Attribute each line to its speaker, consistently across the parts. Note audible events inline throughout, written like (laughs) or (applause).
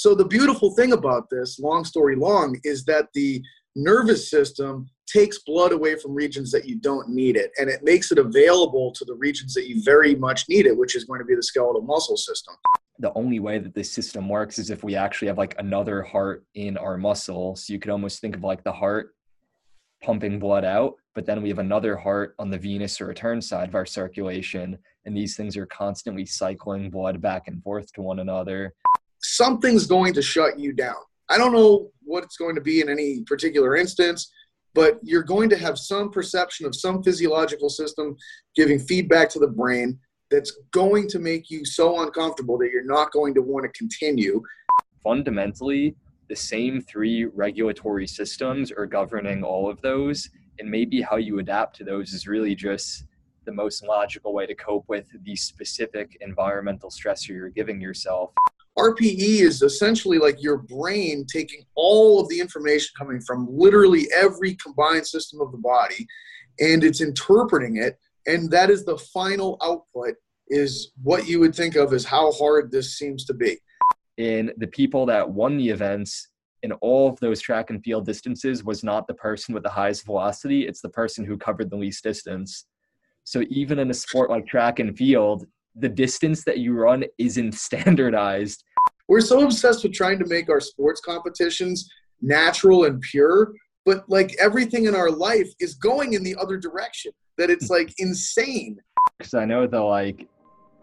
Speaker 1: So the beautiful thing about this, long story long, is that the nervous system takes blood away from regions that you don't need it and it makes it available to the regions that you very much need it which is going to be the skeletal muscle system.
Speaker 2: The only way that this system works is if we actually have like another heart in our muscle. So you could almost think of like the heart pumping blood out but then we have another heart on the venous or return side of our circulation and these things are constantly cycling blood back and forth to one another
Speaker 1: something's going to shut you down I don't know what it's going to be in any particular instance, but you're going to have some perception of some physiological system giving feedback to the brain that's going to make you so uncomfortable that you're not going to want to continue.
Speaker 2: Fundamentally, the same three regulatory systems are governing all of those, and maybe how you adapt to those is really just the most logical way to cope with the specific environmental stressor you're giving yourself.
Speaker 1: RPE is essentially like your brain taking all of the information coming from literally every combined system of the body and it's interpreting it and that is the final output is what you would think of as how hard this seems to be.
Speaker 2: In the people that won the events in all of those track and field distances was not the person with the highest velocity, it's the person who covered the least distance. So even in a sport like track and field, the distance that you run isn't (laughs) standardized.
Speaker 1: We're so obsessed with trying to make our sports competitions natural and pure, but like everything in our life is going in the other direction. That it's hmm. like insane.
Speaker 2: Because I know the like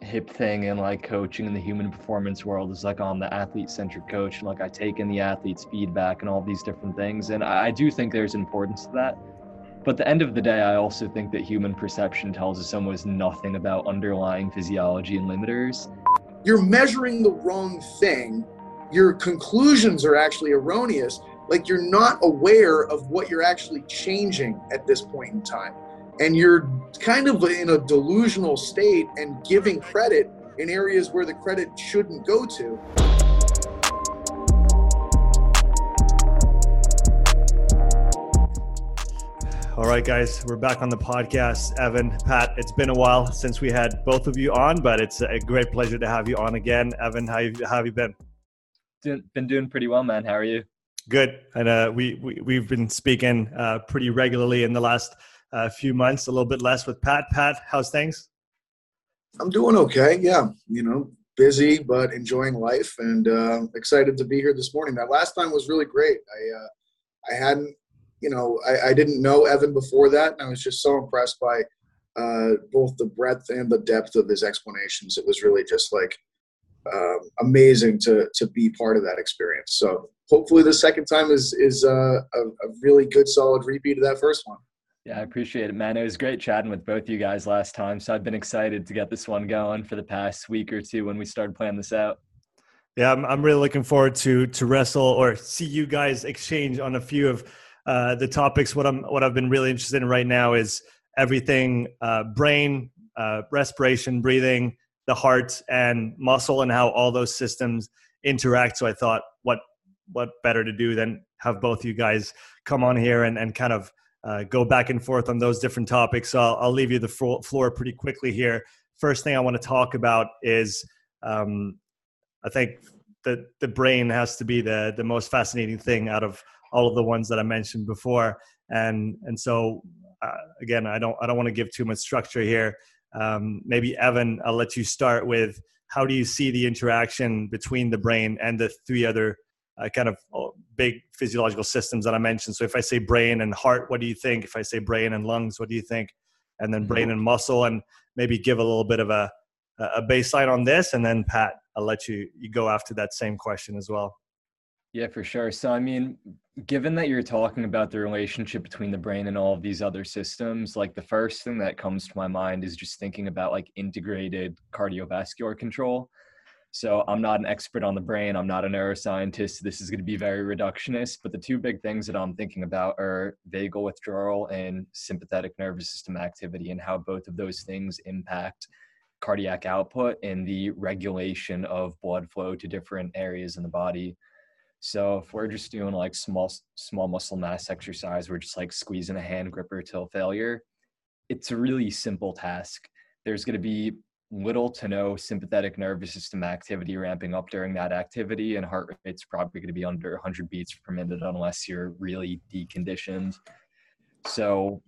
Speaker 2: hip thing and like coaching in the human performance world is like I'm the athlete centric coach and like I take in the athlete's feedback and all these different things. And I do think there's importance to that. But at the end of the day, I also think that human perception tells us almost nothing about underlying physiology and limiters.
Speaker 1: You're measuring the wrong thing. Your conclusions are actually erroneous. Like you're not aware of what you're actually changing at this point in time. And you're kind of in a delusional state and giving credit in areas where the credit shouldn't go to.
Speaker 3: All right, guys, we're back on the podcast. Evan, Pat, it's been a while since we had both of you on, but it's a great pleasure to have you on again. Evan, how, you, how have you been?
Speaker 2: Doing, been doing pretty well, man. How are you?
Speaker 3: Good. And uh, we, we, we've been speaking uh, pretty regularly in the last uh, few months, a little bit less with Pat. Pat, how's things?
Speaker 1: I'm doing okay. Yeah. You know, busy, but enjoying life and uh, excited to be here this morning. That last time was really great. I, uh, I hadn't you know, I, I, didn't know Evan before that, and I was just so impressed by uh, both the breadth and the depth of his explanations. It was really just like um, amazing to to be part of that experience. So hopefully, the second time is is uh, a, a really good, solid repeat of that first one.
Speaker 2: Yeah, I appreciate it, man. It was great chatting with both you guys last time. So I've been excited to get this one going for the past week or two when we started planning this out.
Speaker 3: Yeah, I'm, I'm really looking forward to to wrestle or see you guys exchange on a few of uh, the topics. What I'm what I've been really interested in right now is everything uh, brain, uh, respiration, breathing, the heart, and muscle, and how all those systems interact. So I thought, what what better to do than have both you guys come on here and and kind of uh, go back and forth on those different topics. So I'll, I'll leave you the floor pretty quickly here. First thing I want to talk about is um, I think the the brain has to be the the most fascinating thing out of all of the ones that I mentioned before. And and so uh, again, I don't I don't want to give too much structure here. Um, maybe Evan, I'll let you start with how do you see the interaction between the brain and the three other uh, kind of oh, big physiological systems that I mentioned. So if I say brain and heart, what do you think? If I say brain and lungs, what do you think? And then brain and muscle, and maybe give a little bit of a a baseline on this, and then Pat, I'll let you you go after that same question as well.
Speaker 2: Yeah, for sure. So, I mean, given that you're talking about the relationship between the brain and all of these other systems, like the first thing that comes to my mind is just thinking about like integrated cardiovascular control. So, I'm not an expert on the brain, I'm not a neuroscientist. This is going to be very reductionist, but the two big things that I'm thinking about are vagal withdrawal and sympathetic nervous system activity, and how both of those things impact cardiac output and the regulation of blood flow to different areas in the body. So if we're just doing like small small muscle mass exercise, we're just like squeezing a hand gripper till failure. It's a really simple task. There's going to be little to no sympathetic nervous system activity ramping up during that activity, and heart rate's probably going to be under 100 beats per minute unless you're really deconditioned. So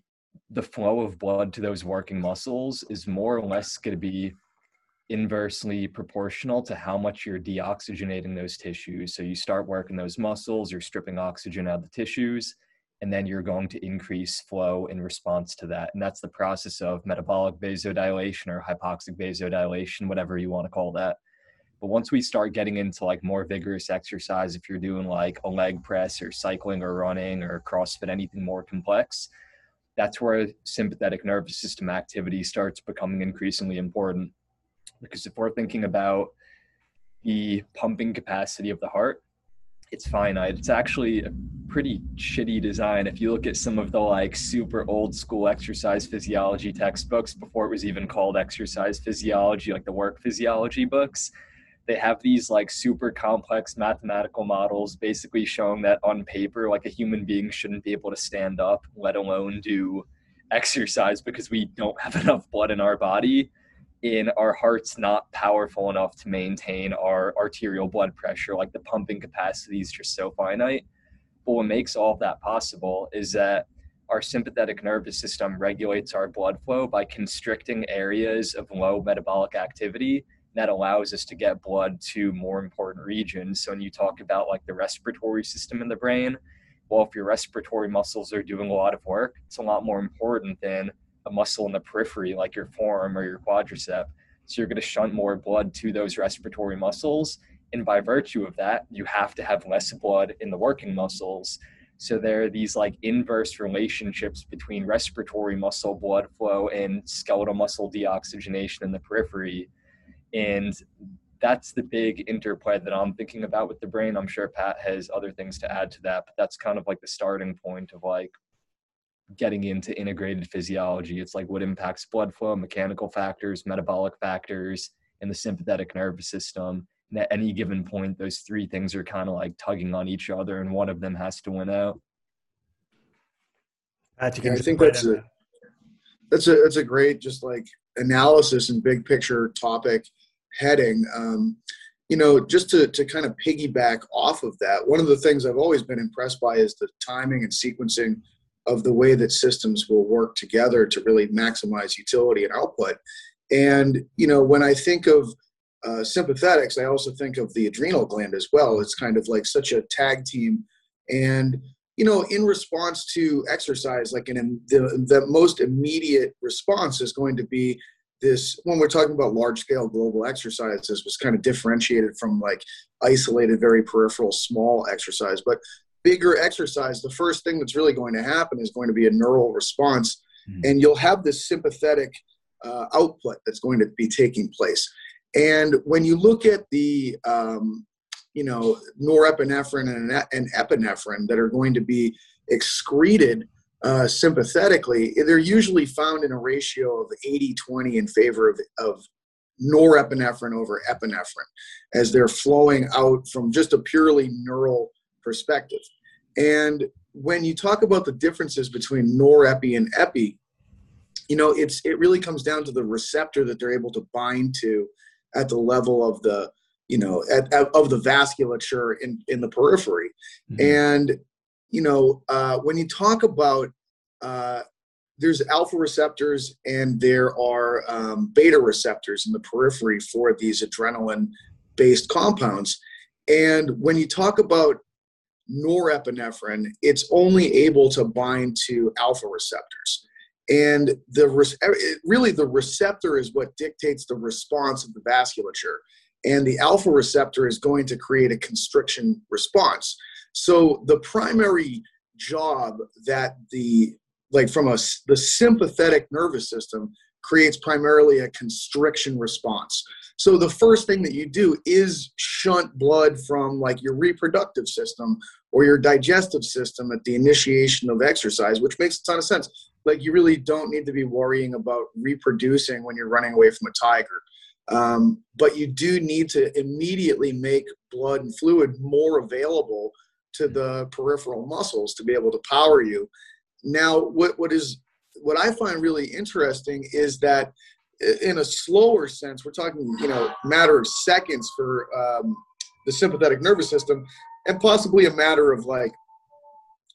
Speaker 2: the flow of blood to those working muscles is more or less going to be inversely proportional to how much you're deoxygenating those tissues. So you start working those muscles, you're stripping oxygen out of the tissues, and then you're going to increase flow in response to that. And that's the process of metabolic vasodilation or hypoxic vasodilation, whatever you want to call that. But once we start getting into like more vigorous exercise, if you're doing like a leg press or cycling or running or CrossFit, anything more complex, that's where sympathetic nervous system activity starts becoming increasingly important. Because if we're thinking about the pumping capacity of the heart, it's finite. It's actually a pretty shitty design. If you look at some of the like super old school exercise physiology textbooks before it was even called exercise physiology, like the work physiology books, they have these like super complex mathematical models basically showing that on paper like a human being shouldn't be able to stand up let alone do exercise because we don't have (laughs) enough blood in our body in our heart's not powerful enough to maintain our arterial blood pressure like the pumping capacity is just so finite but what makes all of that possible is that our sympathetic nervous system regulates our blood flow by constricting areas of low metabolic activity that allows us to get blood to more important regions. So when you talk about like the respiratory system in the brain, well, if your respiratory muscles are doing a lot of work, it's a lot more important than a muscle in the periphery like your forearm or your quadricep. So you're going to shunt more blood to those respiratory muscles. And by virtue of that, you have to have less blood in the working muscles. So there are these like inverse relationships between respiratory muscle blood flow and skeletal muscle deoxygenation in the periphery and that's the big interplay that I'm thinking about with the brain. I'm sure Pat has other things to add to that, but that's kind of like the starting point of like getting into integrated physiology. It's like what impacts blood flow, mechanical factors, metabolic factors, and the sympathetic nervous system. And at any given point, those three things are kind of like tugging on each other, and one of them has to win out.
Speaker 1: Pat, you I think that's a, that's a that's a great just like analysis and big picture topic heading. Um, you know, just to, to kind of piggyback off of that, one of the things I've always been impressed by is the timing and sequencing of the way that systems will work together to really maximize utility and output. And, you know, when I think of uh, sympathetics, I also think of the adrenal gland as well. It's kind of like such a tag team. And, you know, in response to exercise, like in the, the most immediate response is going to be this when we're talking about large scale global exercises was kind of differentiated from like isolated very peripheral small exercise but bigger exercise the first thing that's really going to happen is going to be a neural response mm-hmm. and you'll have this sympathetic uh, output that's going to be taking place and when you look at the um, you know norepinephrine and, and epinephrine that are going to be excreted uh, sympathetically, they're usually found in a ratio of 80 20 in favor of, of norepinephrine over epinephrine as they're flowing out from just a purely neural perspective. And when you talk about the differences between norepi and epi, you know, it's it really comes down to the receptor that they're able to bind to at the level of the, you know, at, at of the vasculature in in the periphery. Mm-hmm. And you know, uh, when you talk about uh, there's alpha receptors and there are um, beta receptors in the periphery for these adrenaline based compounds. And when you talk about norepinephrine, it's only able to bind to alpha receptors. And the eh, really the receptor is what dictates the response of the vasculature. And the alpha receptor is going to create a constriction response. So the primary job that the like from a the sympathetic nervous system creates primarily a constriction response. So the first thing that you do is shunt blood from like your reproductive system or your digestive system at the initiation of exercise, which makes a ton of sense. Like you really don't need to be worrying about reproducing when you're running away from a tiger. Um, but you do need to immediately make blood and fluid more available to the peripheral muscles to be able to power you. Now, what, what is what I find really interesting is that in a slower sense, we're talking, you know, matter of seconds for um, the sympathetic nervous system, and possibly a matter of like,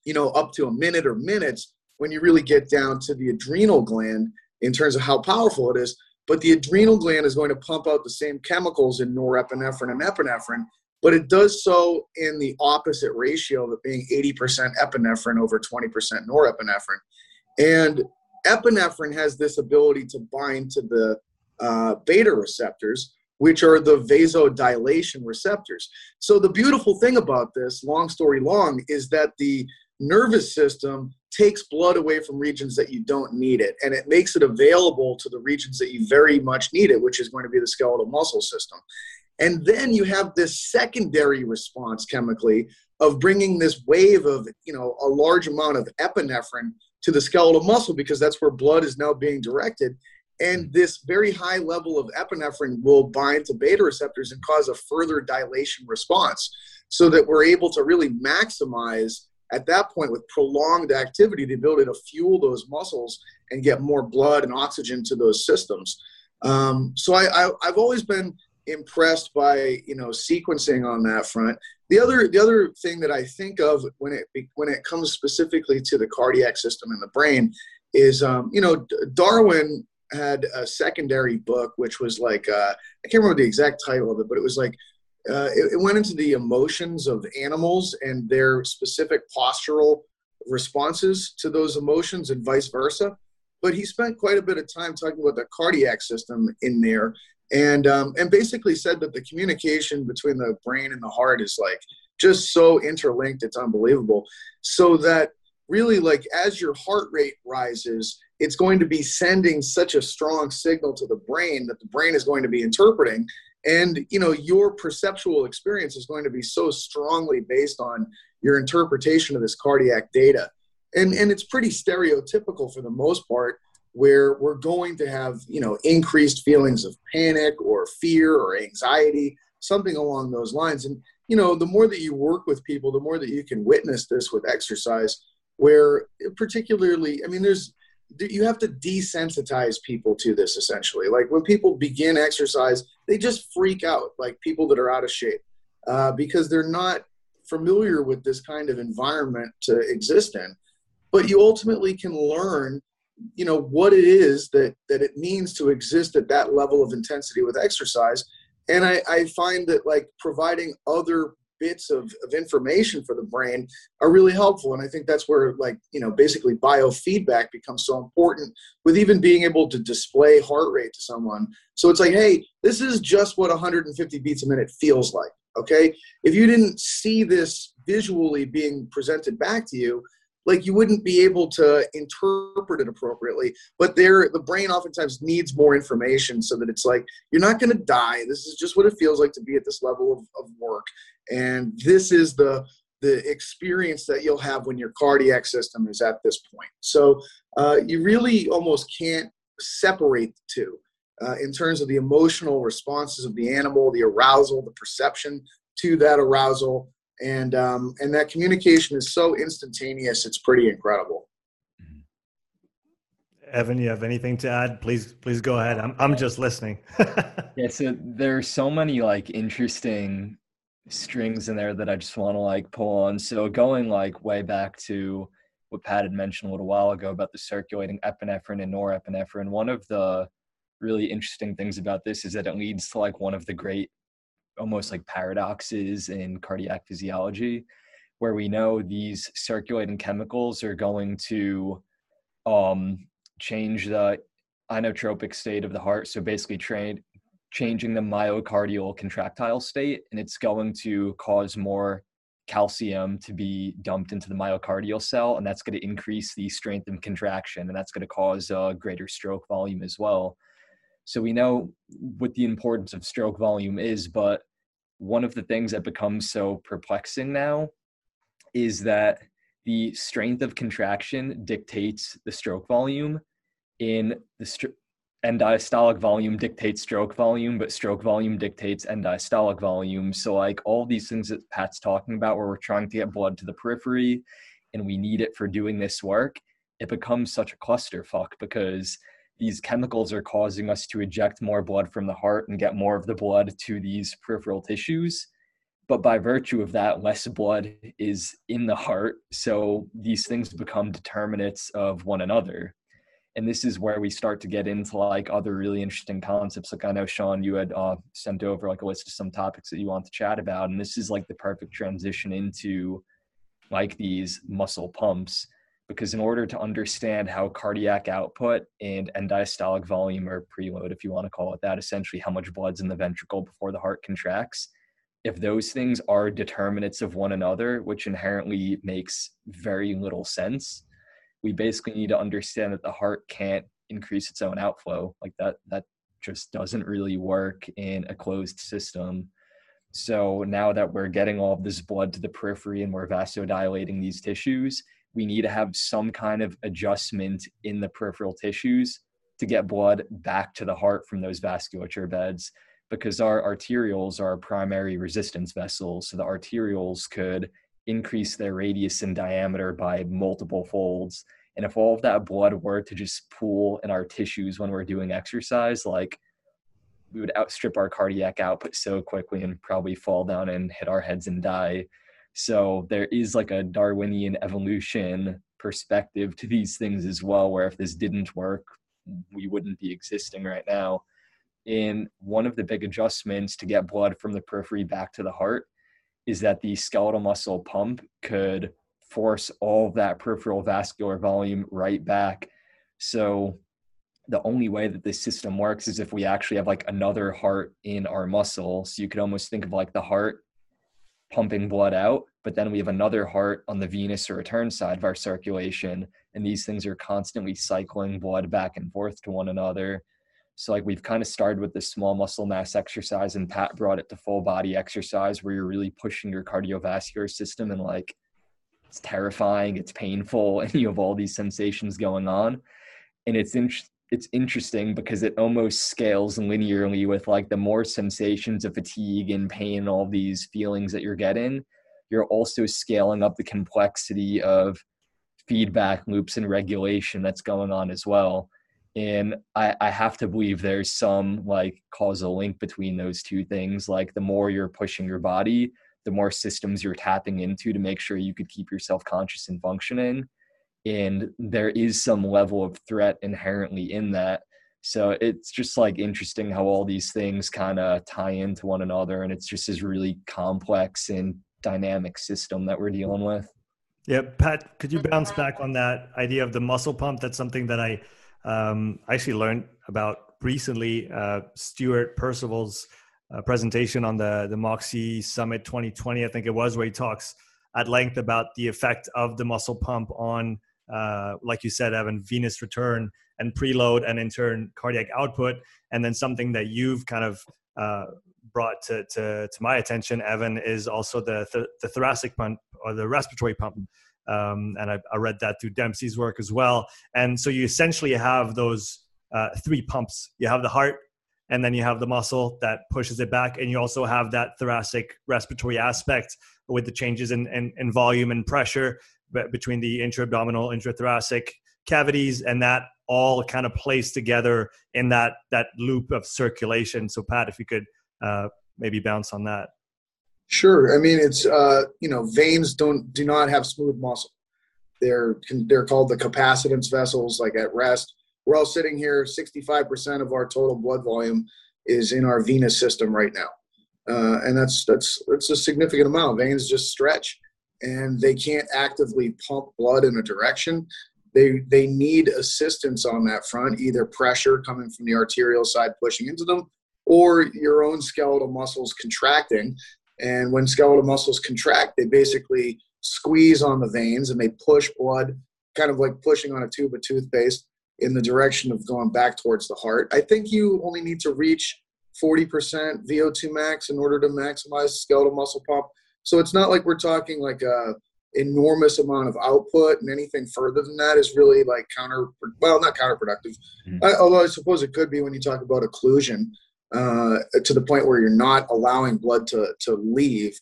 Speaker 1: you know, up to a minute or minutes when you really get down to the adrenal gland in terms of how powerful it is. But the adrenal gland is going to pump out the same chemicals in norepinephrine and epinephrine, but it does so in the opposite ratio of it being 80% epinephrine over 20% norepinephrine. And epinephrine has this ability to bind to the uh, beta receptors, which are the vasodilation receptors. So the beautiful thing about this, long story long, is that the nervous system takes blood away from regions that you don't need it and it makes it available to the regions that you very much need it which is going to be the skeletal muscle system and then you have this secondary response chemically of bringing this wave of you know a large amount of epinephrine to the skeletal muscle because that's where blood is now being directed. And this very high level of epinephrine will bind to beta receptors and cause a further dilation response so that we're able to really maximize at that point with prolonged activity the ability to fuel those muscles and get more blood and oxygen to those systems. Um, so I, I, I've always been impressed by you know sequencing on that front the other the other thing that I think of when it when it comes specifically to the cardiac system in the brain is um, you know Darwin had a secondary book which was like uh, I can't remember the exact title of it, but it was like uh, it, it, went into the emotions of animals and their specific postural responses to those emotions and vice versa. But he spent quite a bit of time talking about the cardiac system in there and um, and basically said that the communication between the brain and the heart is like just so interlinked it's unbelievable so that really like as your heart rate rises it's going to be sending such a strong signal to the brain that the brain is going to be interpreting. And you know your perceptual experience is going to be so strongly based on your interpretation of this cardiac data. And and it's pretty stereotypical for the most part where we're going to have you know increased feelings of panic or fear or anxiety something along those lines. And you know the more that you work with people the more that you can witness this with exercise where particularly i mean there's you have to desensitize people to this essentially. Like when people begin exercise they just freak out like people that are out of shape uh, because they're not familiar with this kind of environment to exist in. But you ultimately can learn you know what it is that that it means to exist at that level of intensity with exercise. And i, I find that like providing other bits of, of information for the brain are really helpful. And i think that's where like you know basically biofeedback becomes so important with even being able to display heart rate to someone. So it's like hey this is just what 150 beats a minute feels like okay? If you didn't see this visually being presented back to you like you wouldn't be able to interpret it appropriately but there the brain oftentimes needs more information so that it's like you're not going to die. This is just what it feels like to be at this level of, of work. And this is the the experience that you'll have when your cardiac system is at this point. So uh, you really almost can't separate the two uh, in terms of the emotional responses of the animal the arousal the perception to that arousal and um, and that communication is so instantaneous. It's pretty incredible.
Speaker 3: Evan, you have anything to add? Please, please go ahead. I'm I'm just listening. (laughs)
Speaker 2: yeah, so there's so many like interesting strings in there that I just want to like pull on. So going like way back to what Pat had mentioned a little while ago about the circulating epinephrine and norepinephrine, one of the really interesting things about this is that it leads to like one of the great almost like paradoxes in cardiac physiology where we know these circulating chemicals are going to um, change the inotropic state of the heart. So basically changing the myocardial contractile state and it's going to cause more calcium to be dumped into the myocardial cell and that's going to increase the strength and contraction and that's going to cause a greater stroke volume as well so we know what the importance of stroke volume is, but one of the things that becomes so perplexing now is that the strength of contraction dictates the stroke volume in the end diastolic volume dictates stroke volume, but stroke volume dictates end diastolic volume. So, like all these things that Pat's talking about, where we're trying to get blood to the periphery and we need it for doing this work, it becomes such a clusterfuck because these chemicals are causing us to eject more blood from the heart and get more of the blood to these peripheral tissues. But by virtue of that less blood is in the heart. So these things become determinants of one another. And this is where we start to get into like other really interesting concepts. Like i know sean you had uh, sent over like a list of some topics that you want to chat about. And this is like the perfect transition into like these muscle pumps because in order to understand how cardiac output and end diastolic volume or preload if you want to call it that essentially how much blood's in the ventricle before the heart contracts if those things are determinants of one another which inherently makes very little sense we basically need to understand that the heart can't increase its own outflow. Like that that just doesn't really work in a closed system. So now that we're getting all of this blood to the periphery and we're vasodilating these tissues we need to have some kind of adjustment in the peripheral tissues to get blood back to the heart from those vasculature beds because our arterioles are our primary resistance vessels so the arterioles could increase their radius and diameter by multiple folds. And if all of that blood were to just pool in our tissues when we're doing exercise, like we would outstrip our cardiac output so quickly and probably fall down and hit our heads and die. So there is like a Darwinian evolution perspective to these things as well, where if this didn't work, we wouldn't be existing right now. And one of the big adjustments to get blood from the periphery back to the heart is that the skeletal muscle pump could force all that peripheral vascular volume right back. So the only way that this system works is if we actually have like another heart in our muscle. So you could almost think of like the heart pumping blood out, but then we have another heart on the venous or return side of our circulation. And these things are constantly cycling blood back and forth to one another. So like we've kind of started with this small muscle mass exercise and Pat brought it to full body exercise where you're really pushing your cardiovascular system and like it's terrifying, it's painful, (laughs) and you have all these sensations going on. And it's in, it's interesting because it almost scales linearly with like the more sensations of fatigue and pain and all these feelings that you're getting, you're also scaling up the complexity of feedback loops and regulation that's going on as well. And I, I have to believe there's some like causal link between those two things. Like the more you're pushing your body the more systems you're tapping into to make sure you could keep yourself conscious and functioning and there is some level of threat inherently in that. So it's just like interesting how all these things kind of tie into one another and it's just this really complex and dynamic system that we're dealing with.
Speaker 3: Yeah pat could you bounce back on that idea of the muscle pump? That's something that i um, actually learned about recently uh, Stuart Percival's uh, presentation on the the Moxy Summit 2020, I think it was, where he talks at length about the effect of the muscle pump on, uh, like you said, Evan, venous return and preload, and in turn cardiac output. And then something that you've kind of uh, brought to, to, to my attention, Evan, is also the th- the thoracic pump or the respiratory pump. Um, and I, I, read that through Dempsey's work as well. And so you essentially have those uh, three pumps. You have the heart, and then you have the muscle that pushes it back, and you also have that thoracic respiratory aspect with the changes in, in, in volume and pressure between the intra-abdominal, intrathoracic cavities, and that all kind of plays together in that that loop of circulation. So, Pat, if you could uh, maybe bounce on that.
Speaker 1: Sure. I mean, it's uh, you know, veins don't do not have smooth muscle. They're they're called the capacitance vessels. Like at rest, we're all sitting here. Sixty-five percent of our total blood volume is in our venous system right now, uh, and that's that's that's a significant amount. Veins just stretch, and they can't actively pump blood in a direction. They they need assistance on that front, either pressure coming from the arterial side pushing into them, or your own skeletal muscles contracting and when skeletal muscles contract, they basically squeeze on the veins and they push blood, kind of like pushing on a tube of toothpaste in the direction of going back towards the heart. I think you only need to reach 40% VO2 max in order to maximize skeletal muscle pump. So it's not like we're talking like a enormous amount of output and anything further than that is really like counter well not counterproductive mm-hmm. I, although i suppose it could be when you talk about occlusion uh, to the point where you're not allowing blood to, to leave.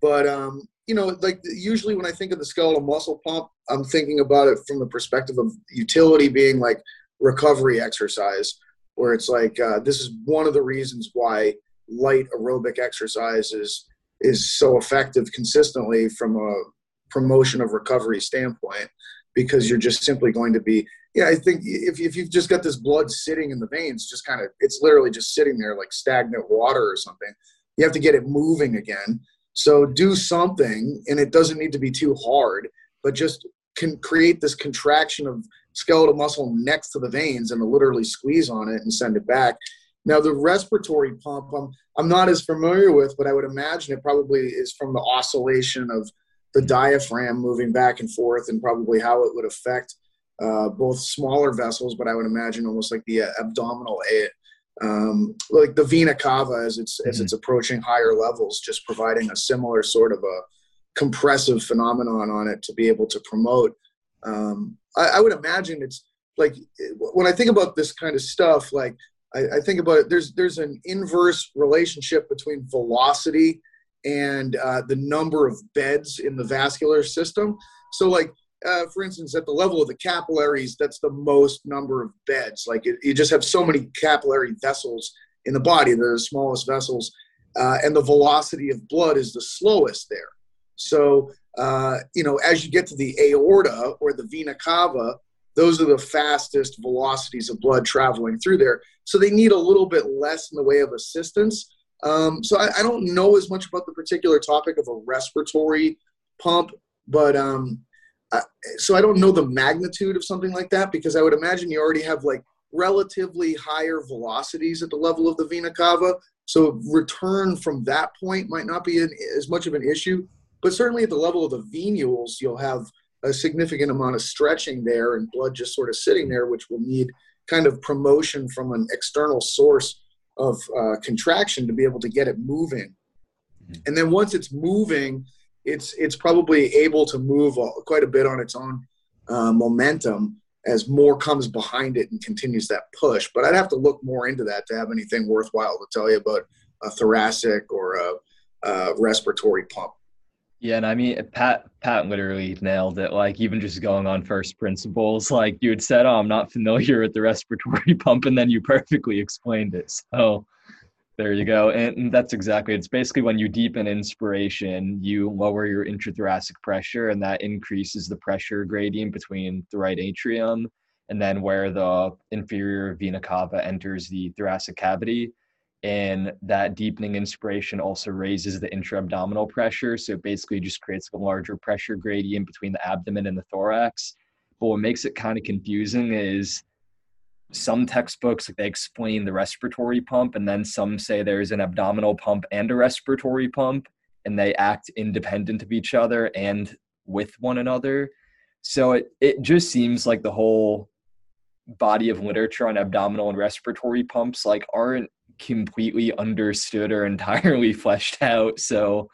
Speaker 1: But, um, you know, like usually when I think of the skeletal muscle pump, I'm thinking about it from the perspective of utility being like recovery exercise where it's like uh, this is one of the reasons why light aerobic exercise is so effective consistently from a promotion of recovery standpoint because you're just simply going to be yeah i think if, if you've just got this blood sitting in the veins just kind of it's literally just sitting there like stagnant water or something you have to get it moving again. So do something and it doesn't need to be too hard but just can create this contraction of skeletal muscle next to the veins and literally squeeze on it and send it back now the respiratory pump i'm, I'm not as familiar with but i would imagine it probably is from the oscillation of the diaphragm moving back and forth and probably how it would affect uh, both smaller vessels, but I would imagine almost like the uh, abdominal aid, um, like the vena cava as it's mm-hmm. as it's approaching higher levels, just providing a similar sort of a compressive phenomenon on it to be able to promote. Um, I, I, would imagine it's like when I think about this kind of stuff, like I, I think about it. There's there's an inverse relationship between velocity and uh, the number of beds in the vascular system. So, like uh, for instance, at the level of the capillaries, that's the most number of beds. Like it, you just have so many capillary vessels in the body; they're the smallest vessels, uh, and the velocity of blood is the slowest there. So, uh, you know, as you get to the aorta or the vena cava, those are the fastest velocities of blood traveling through there. So they need a little bit less in the way of assistance um, so I, I, don't know as much about the particular topic of a respiratory pump, but um, I, so I don't know the magnitude of something like that because I would imagine you already have like relatively higher velocities at the level of the vena cava. So return from that point might not be an, as much of an issue, but certainly at the level of the venules, you'll have a significant amount of stretching there and blood just sort of sitting there, which will need kind of promotion from an external source of uh, contraction to be able to get it moving. Mm-hmm. And then once it's moving, it's it's probably able to move quite a bit on its own uh, momentum as more comes behind it and continues that push. But I'd have to look more into that to have anything worthwhile to tell you about a thoracic or a, a respiratory pump.
Speaker 2: Yeah, and I mean eh, Pat Pat literally nailed it. Like even just going on first principles, like you had said, "Oh, I'm not familiar with the respiratory (laughs) pump," and then you perfectly explained it. So there you go, and, and that's exactly. It's basically when you deepen inspiration, you lower your intrathoracic pressure, and that increases the pressure gradient between the right atrium and then where the inferior vena cava enters the thoracic cavity and that deepening inspiration also raises the intra-abdominal pressure. So it basically just creates a larger pressure gradient between the abdomen and the thorax. But what makes it kind of confusing is some textbooks they explain the respiratory pump and then some say there's an abdominal pump and a respiratory pump and they act independent of each other and with one another. So it, it just seems like the whole body of literature on abdominal and respiratory pumps like aren't completely understood or (laughs) entirely fleshed out. So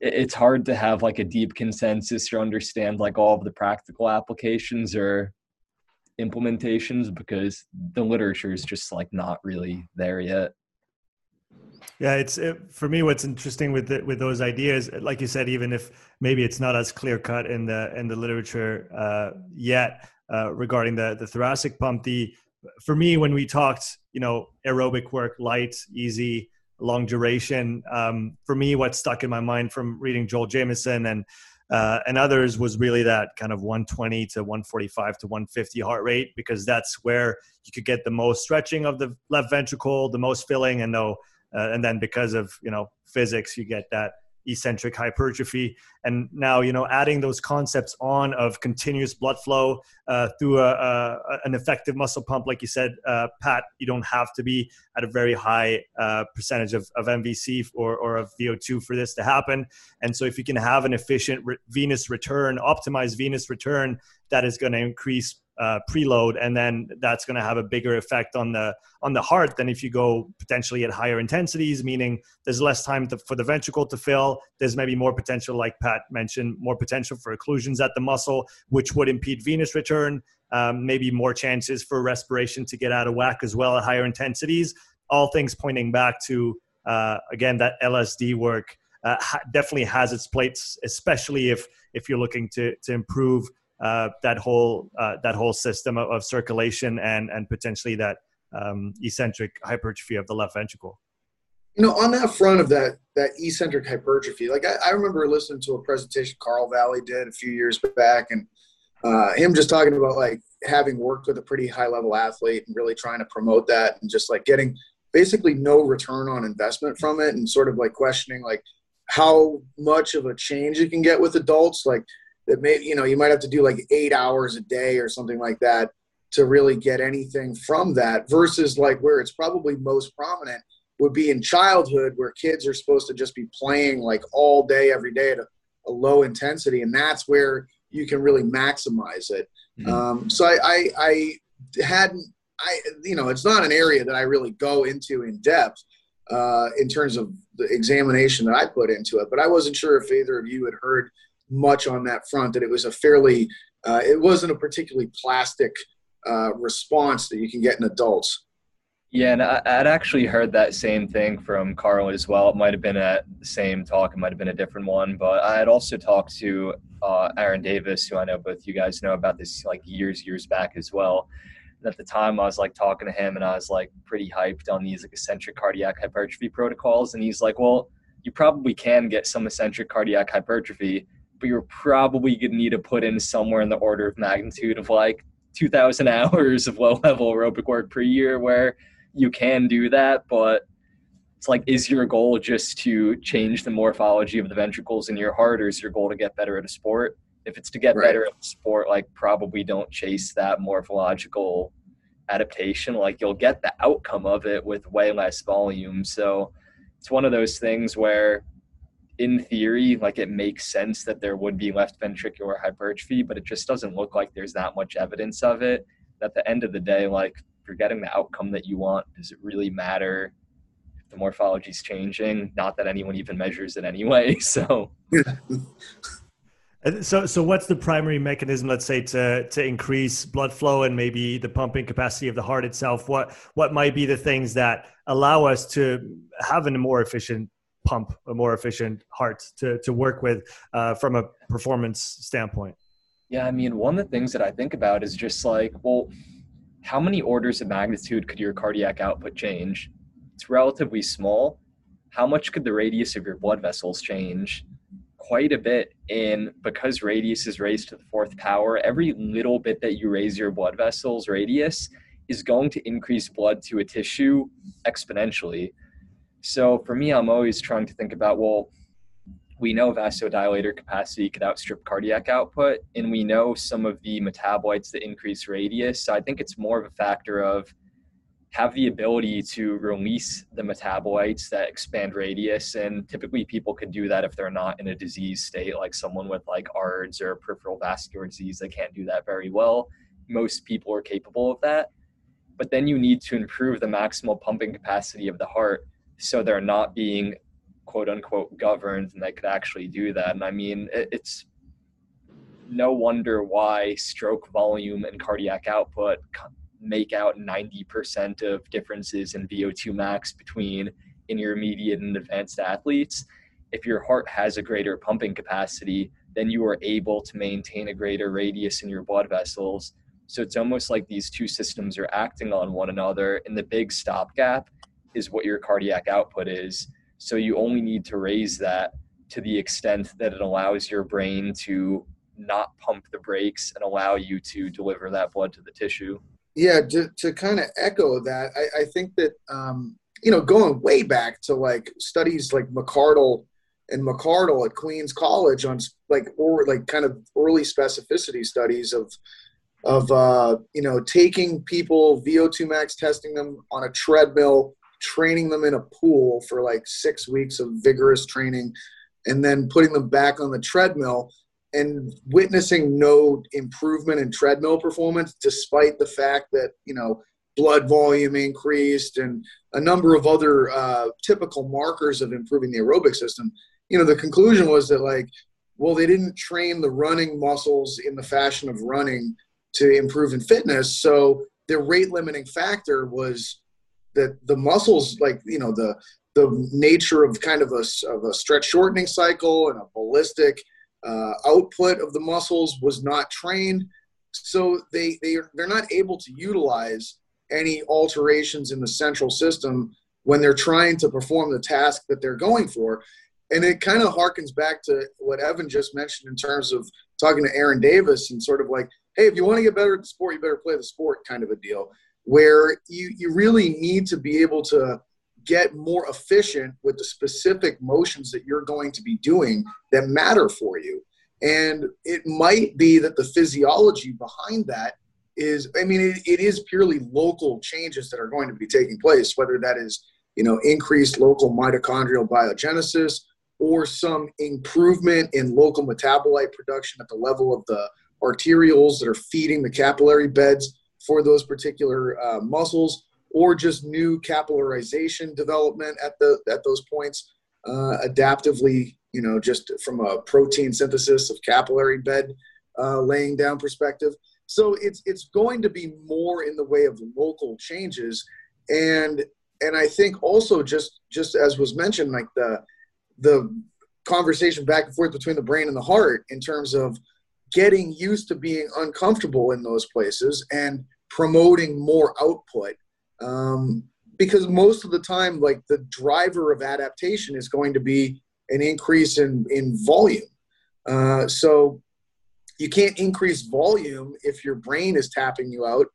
Speaker 2: it's hard to have like a deep consensus or understand like all of the practical applications or implementations because the literature is just like not really there yet.
Speaker 3: Yeah, it's it, for me. What's interesting with the, with those ideas, like you said, even if maybe it's not as clear cut in the in the literature uh, yet uh, regarding the the thoracic pump, the for me, when we talked, you know, aerobic work, light, easy, long duration, um, for me, what stuck in my mind from reading Joel Jamieson and uh, and others was really that kind of 120 to 145 to 150 heart rate because that's where you could get the most stretching of the left ventricle, the most filling, and no, uh, and then because of you know physics, you get that eccentric hypertrophy. And now you know adding those concepts on of continuous blood flow uh, through a, a, an effective muscle pump like you said uh, pat you don't have to be at a very high uh, percentage of, of mvc or, or of vo2 for this to happen. And so if you can have an efficient re- venous return optimized venous return that is going to increase uh, preload, and then that's going to have a bigger effect on the on the heart than if you go potentially at higher intensities. Meaning, there's less time to, for the ventricle to fill. There's maybe more potential, like Pat mentioned, more potential for occlusions at the muscle, which would impede venous return. Um, maybe more chances for respiration to get out of whack as well at higher intensities. All things pointing back to uh, again that LSD work uh, ha- definitely has its plates, especially if if you're looking to to improve uh, that whole uh, that whole system of, of, circulation and and potentially that um, eccentric hypertrophy of the left ventricle.
Speaker 1: You know, on that front of that that eccentric hypertrophy, like I, I remember listening to a presentation Carl Valle did a few years back, and uh, him just talking about like having worked with a pretty high level athlete and really trying to promote that, and just like getting basically no return on investment from it, and sort of like questioning like how much of a change you can get with adults, like that may you know you might have to do like eight hours a day or something like that to really get anything from that versus like where it's probably most prominent would be in childhood where kids are supposed to just be playing like all day every day at a, a low intensity and that's where you can really maximize it mm-hmm. um, so I, I, I hadn't i you know it's not an area that i really go into in depth uh, in terms of the examination that i put into it but i wasn't sure if either of you had heard much on that front that it was a fairly uh, it wasn't a particularly plastic uh, response that you can get in adults
Speaker 2: yeah, and I, would actually heard that same thing from Carl as well. It might have been at the same talk, it might have been a different one, but I had also talked to uh, Aaron Davis, who I know both you guys know about this like years, years back as well. And at the time, I was like talking to him, and I was like pretty hyped on these like eccentric cardiac hypertrophy protocols, and he's like, "Well, you probably can get some eccentric cardiac hypertrophy, but you're probably gonna need to put in somewhere in the order of magnitude of like 2,000 (laughs) hours of low level aerobic work per year, where you can do that, but it's like, is your goal just to change the morphology of the ventricles in your heart, or is your goal to get better at a sport? If it's to get right. better at a sport, like probably don't chase that morphological adaptation. Like you'll get the outcome of it with way less volume. So it's one of those things where in theory, like it makes sense that there would be left ventricular hypertrophy, but it just doesn't look like there's that much evidence of it. At the end of the day, like if you're getting the outcome that you want, does it really matter if the morphology is changing? Not that anyone even measures it anyway. (laughs) So. (laughs)
Speaker 3: So, so what's the primary mechanism, let's say, to to increase blood flow and maybe the pumping capacity of the heart itself? What what might be the things that allow us to have a more efficient pump, a more efficient heart to to work with uh, from a performance standpoint?
Speaker 2: Yeah, I mean, one of the things that I think about is just like, well, how many orders of magnitude could your cardiac output change? It's relatively small. How much could the radius of your blood vessels change? Quite a bit. And because radius is raised to the fourth power, every little bit that you raise your blood vessels radius is going to increase blood to a tissue exponentially. So for me, I'm always trying to think about well, we know vasodilator capacity could outstrip cardiac output, and we know some of the metabolites that increase radius. So I think it's more of a factor of have the ability to release the metabolites that expand radius. And typically, people can do that if they're not in a disease state, like someone with like ARDS or peripheral vascular disease. They can't do that very well. Most people are capable of that. But then you need to improve the maximal pumping capacity of the heart so they're not being quote unquote governed and they could actually do that. And I mean, it, it's no wonder why stroke volume and cardiac output make out 90% of differences in VO2 max between intermediate and advanced athletes. If your heart has a greater pumping capacity, then you are able to maintain a greater radius in your blood vessels. So it's almost like these two systems are acting on one another, and the big stopgap is what your cardiac output is. So you only need to raise that to the extent that it allows your brain to not pump the brakes and allow you to deliver that blood to the tissue.
Speaker 1: Yeah, to, to kind of echo that, I, I think that, um, you know, going way back to like studies like McArdle and McArdle at Queens College on like, or like kind of early specificity studies of, of, uh, you know, taking people VO2 max, testing them on a treadmill training them in a pool for like six weeks of vigorous training and then putting them back on the treadmill and witnessing no improvement in treadmill performance despite the fact that you know blood volume increased and a number of other uh, typical markers of improving the aerobic system. You know the conclusion was that like well they didn't train the running muscles in the fashion of running to improve in fitness so the rate limiting factor was that the muscles, like you know, the the nature of kind of a, of a stretch shortening cycle and a ballistic uh, output of the muscles was not trained. So they, they they're not able to utilize any alterations in the central system when they're trying to perform the task that they're going for. And it kind of harkens back to what Evan just mentioned in terms of talking to Aaron Davis and sort of like, hey, if you want to get better at the sport, you better play the sport kind of a deal, where you, you really need to be able to get more efficient with the specific motions that you're going to be doing that matter for you. And it might be that the physiology behind that is, I mean, it, it is purely local changes that are going to be taking place, whether that is, you know, increased local mitochondrial biogenesis or some improvement in local metabolite production at the level of the arterioles that are feeding the capillary beds for those particular uh, muscles or just new capillarization development at the at those points uh, adaptively you know just from a protein synthesis of capillary bed uh, laying down perspective. So it's it's going to be more in the way of local changes. And and i think also just just as was mentioned like the the conversation back and forth between the brain and the heart in terms of getting used to being uncomfortable in those places and promoting more output um, because most of the time like the driver of adaptation is going to be an increase in in volume. Uh, so you can't increase volume if your brain is tapping you out.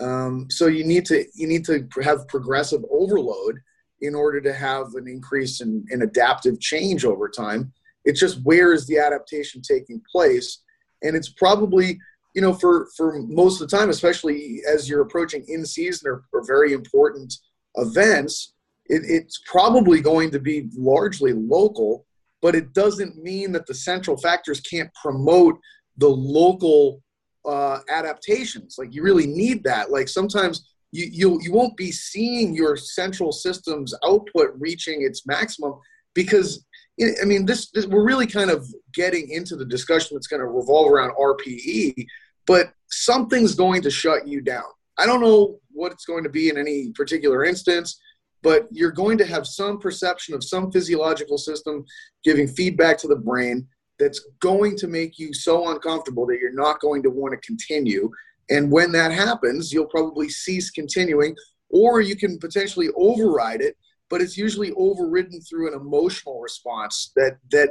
Speaker 1: Um, so you need to you need to have progressive overload in order to have an increase in, in adaptive change over time. It's just where is the adaptation taking place? And it's probably you know, for for most of the time, especially as you're approaching in season or, or very important events, it, it's probably going to be largely local. But it doesn't mean that the central factors can't promote the local uh, adaptations. Like you really need that. Like sometimes you you you won't be seeing your central system's output reaching its maximum because I mean this, this we're really kind of getting into the discussion that's going to revolve around RPE but something's going to shut you down. I don't know what it's going to be in any particular instance, but you're going to have some perception of some physiological system giving feedback to the brain that's going to make you so uncomfortable that you're not going to want to continue. And when that happens, you'll probably cease continuing, or you can potentially override it, but it's usually overridden through an emotional response that that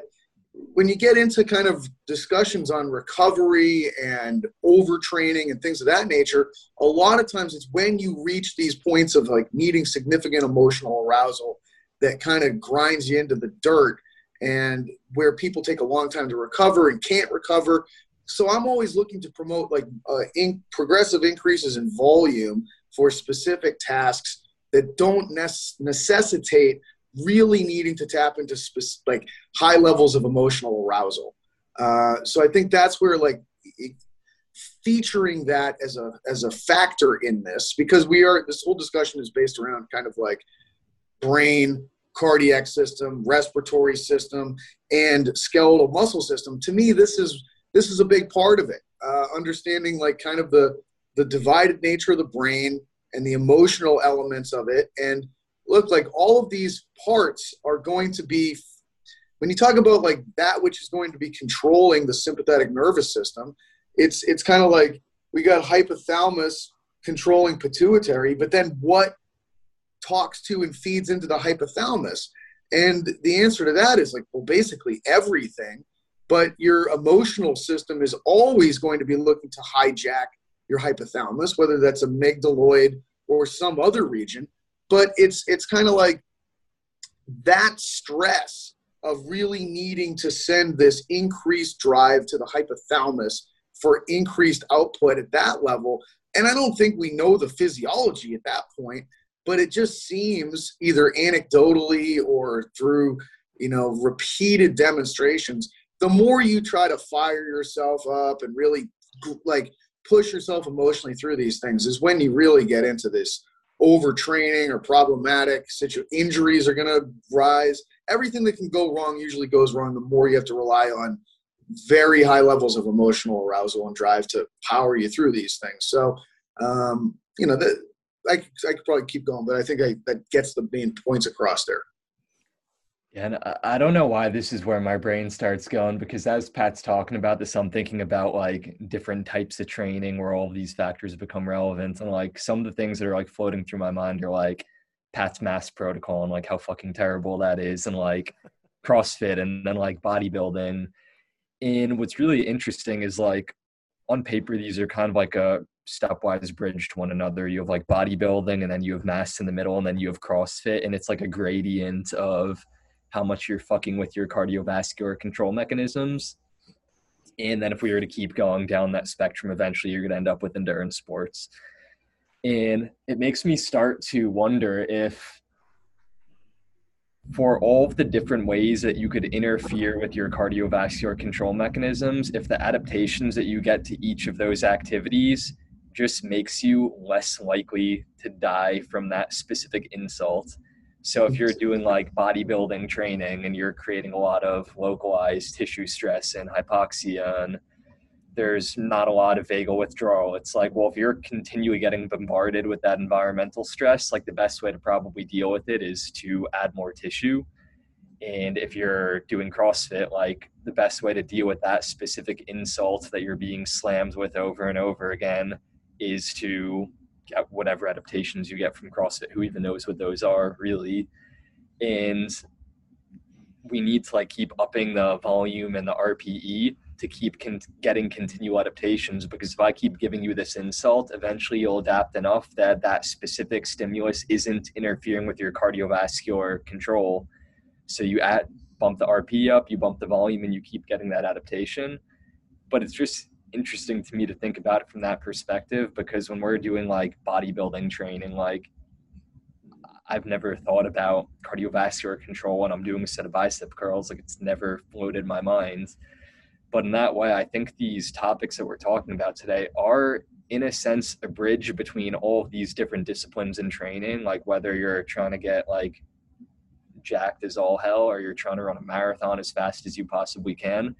Speaker 1: when you get into kind of discussions on recovery and overtraining and things of that nature, a lot of times it's when you reach these points of like needing significant emotional arousal that kind of grinds you into the dirt and where people take a long time to recover and can't recover. So I'm always looking to promote like uh, in progressive increases in volume for specific tasks that don't necessitate really needing to tap into like high levels of emotional arousal. Uh, so I think that's where like featuring that as a as a factor in this because we are this whole discussion is based around kind of like brain cardiac system respiratory system and skeletal muscle system to me this is this is a big part of it uh, understanding like kind of the the divided nature of the brain and the emotional elements of it. And look like all of these parts are going to be when you talk about like that which is going to be controlling the sympathetic nervous system it's it's kind of like we got hypothalamus controlling pituitary but then what talks to and feeds into the hypothalamus? And the answer to that is like well basically everything but your emotional system is always going to be looking to hijack your hypothalamus whether that's a amygdaloid or some other region but it's it's kind of like that stress of really needing to send this increased drive to the hypothalamus for increased output at that level. And i don't think we know the physiology at that point but it just seems either anecdotally or through you know repeated demonstrations the more you try to fire yourself up and really like push yourself emotionally through these things is when you really get into this overtraining or problematic situ- injuries are going to rise. Everything that can go wrong usually goes wrong the more you have to rely on very high levels of emotional arousal and drive to power you through these things. So um, you know the, I, I could probably keep going but i think I, that gets the main points across there
Speaker 2: and I don't know why this is where my brain starts going because as Pat's talking about this, I'm thinking about like different types of training where all these factors become relevant. And like some of the things that are like floating through my mind are like Pat's mass protocol and like how fucking terrible that is, and like CrossFit and then like bodybuilding. And what's really interesting is like on paper, these are kind of like a stepwise bridge to one another. You have like bodybuilding and then you have mass in the middle and then you have CrossFit. And it's like a gradient of how much you're fucking with your cardiovascular control mechanisms. And then if we were to keep going down that spectrum, eventually you're going to end up with endurance sports. And it makes me start to wonder if, for all of the different ways that you could interfere with your cardiovascular control mechanisms, if the adaptations that you get to each of those activities just makes you less likely to die from that specific insult so if you're doing like bodybuilding training and you're creating a lot of localized tissue stress and hypoxia and there's not a lot of vagal withdrawal, it's like, well, if you're continually getting bombarded with that environmental stress, like the best way to probably deal with it is to add more tissue. And if you're doing CrossFit, like the best way to deal with that specific insult that you're being slammed with over and over again is to Uh, whatever adaptations you get from CrossFit. Who even knows what those are really? And we need to like keep upping the volume and the RPE to keep con- getting continual adaptations because if I keep giving you this insult, eventually you'll adapt enough that that specific stimulus isn't interfering with your cardiovascular control. So you at bump the RP up, you bump the volume, and you keep getting that adaptation. But it's just interesting to me to think about it from that perspective because when we're doing like bodybuilding training, like I've never thought about cardiovascular control when I'm doing a set of bicep curls. Like it's never floated my mind. But in that way, I think these topics that we're talking about today are, in a sense, a bridge between all of these different disciplines in training. Like whether you're trying to get like jacked as all hell or you're trying to run a marathon as fast as you possibly can.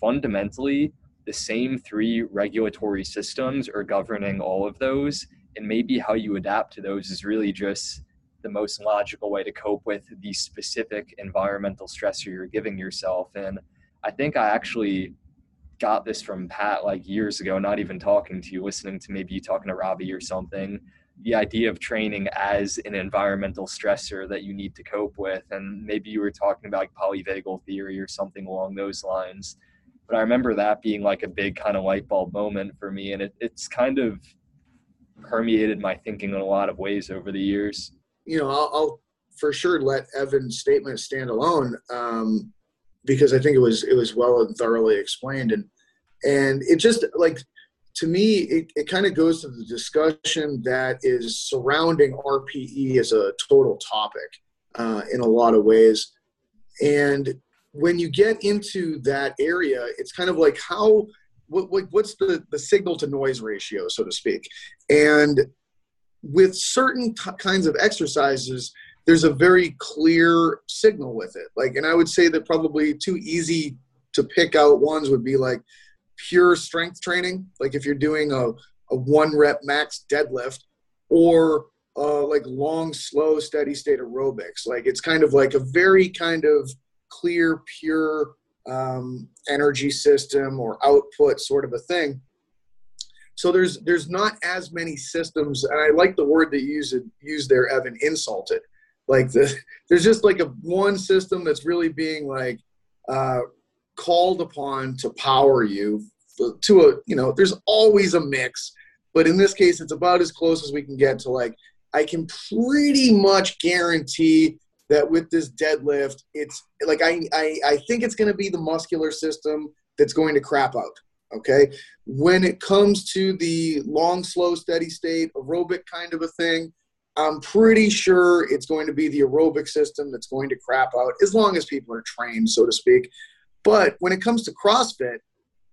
Speaker 2: Fundamentally, the same three regulatory systems are governing all of those and maybe how you adapt to those is really just the most logical way to cope with the specific environmental stressor you're giving yourself. And i think i actually got this from pat like years ago not even talking to you listening to maybe you talking to robbie or something the idea of training as an environmental stressor that you need to cope with. And maybe you were talking about like polyvagal theory or something along those lines but I remember that being like a big kind of light bulb moment for me, and it, it's kind of permeated my thinking in a lot of ways over the years.
Speaker 1: You know, I'll, I'll for sure let Evan's statement stand alone um, because I think it was it was well and thoroughly explained, and and it just like to me it, it kind of goes to the discussion that is surrounding RPE as a total topic uh, in a lot of ways, and when you get into that area, it's kind of like how what, what, what's the, the signal to noise ratio, so to speak. And with certain t- kinds of exercises, there's a very clear signal with it. Like, and I would say that probably two easy to pick out ones would be like pure strength training, like if you're doing a, a one rep max deadlift, or uh, like long, slow, steady state aerobics. Like it's kind of like a very kind of clear, pure um, energy system or output sort of a thing. So there's there's not as many systems, and I like the word that you use use there, Evan, insulted. Like the (laughs) there's just like a one system that's really being like uh, called upon to power you to a you know. There's always a mix, but in this case, it's about as close as we can get to like I can pretty much guarantee that with this deadlift, it's like I I, I think it's going to be the muscular system that's going to crap out. Okay, when it comes to the long, slow, steady state aerobic kind of a thing, I'm pretty sure it's going to be the aerobic system that's going to crap out as long as people are trained, so to speak. But when it comes to CrossFit,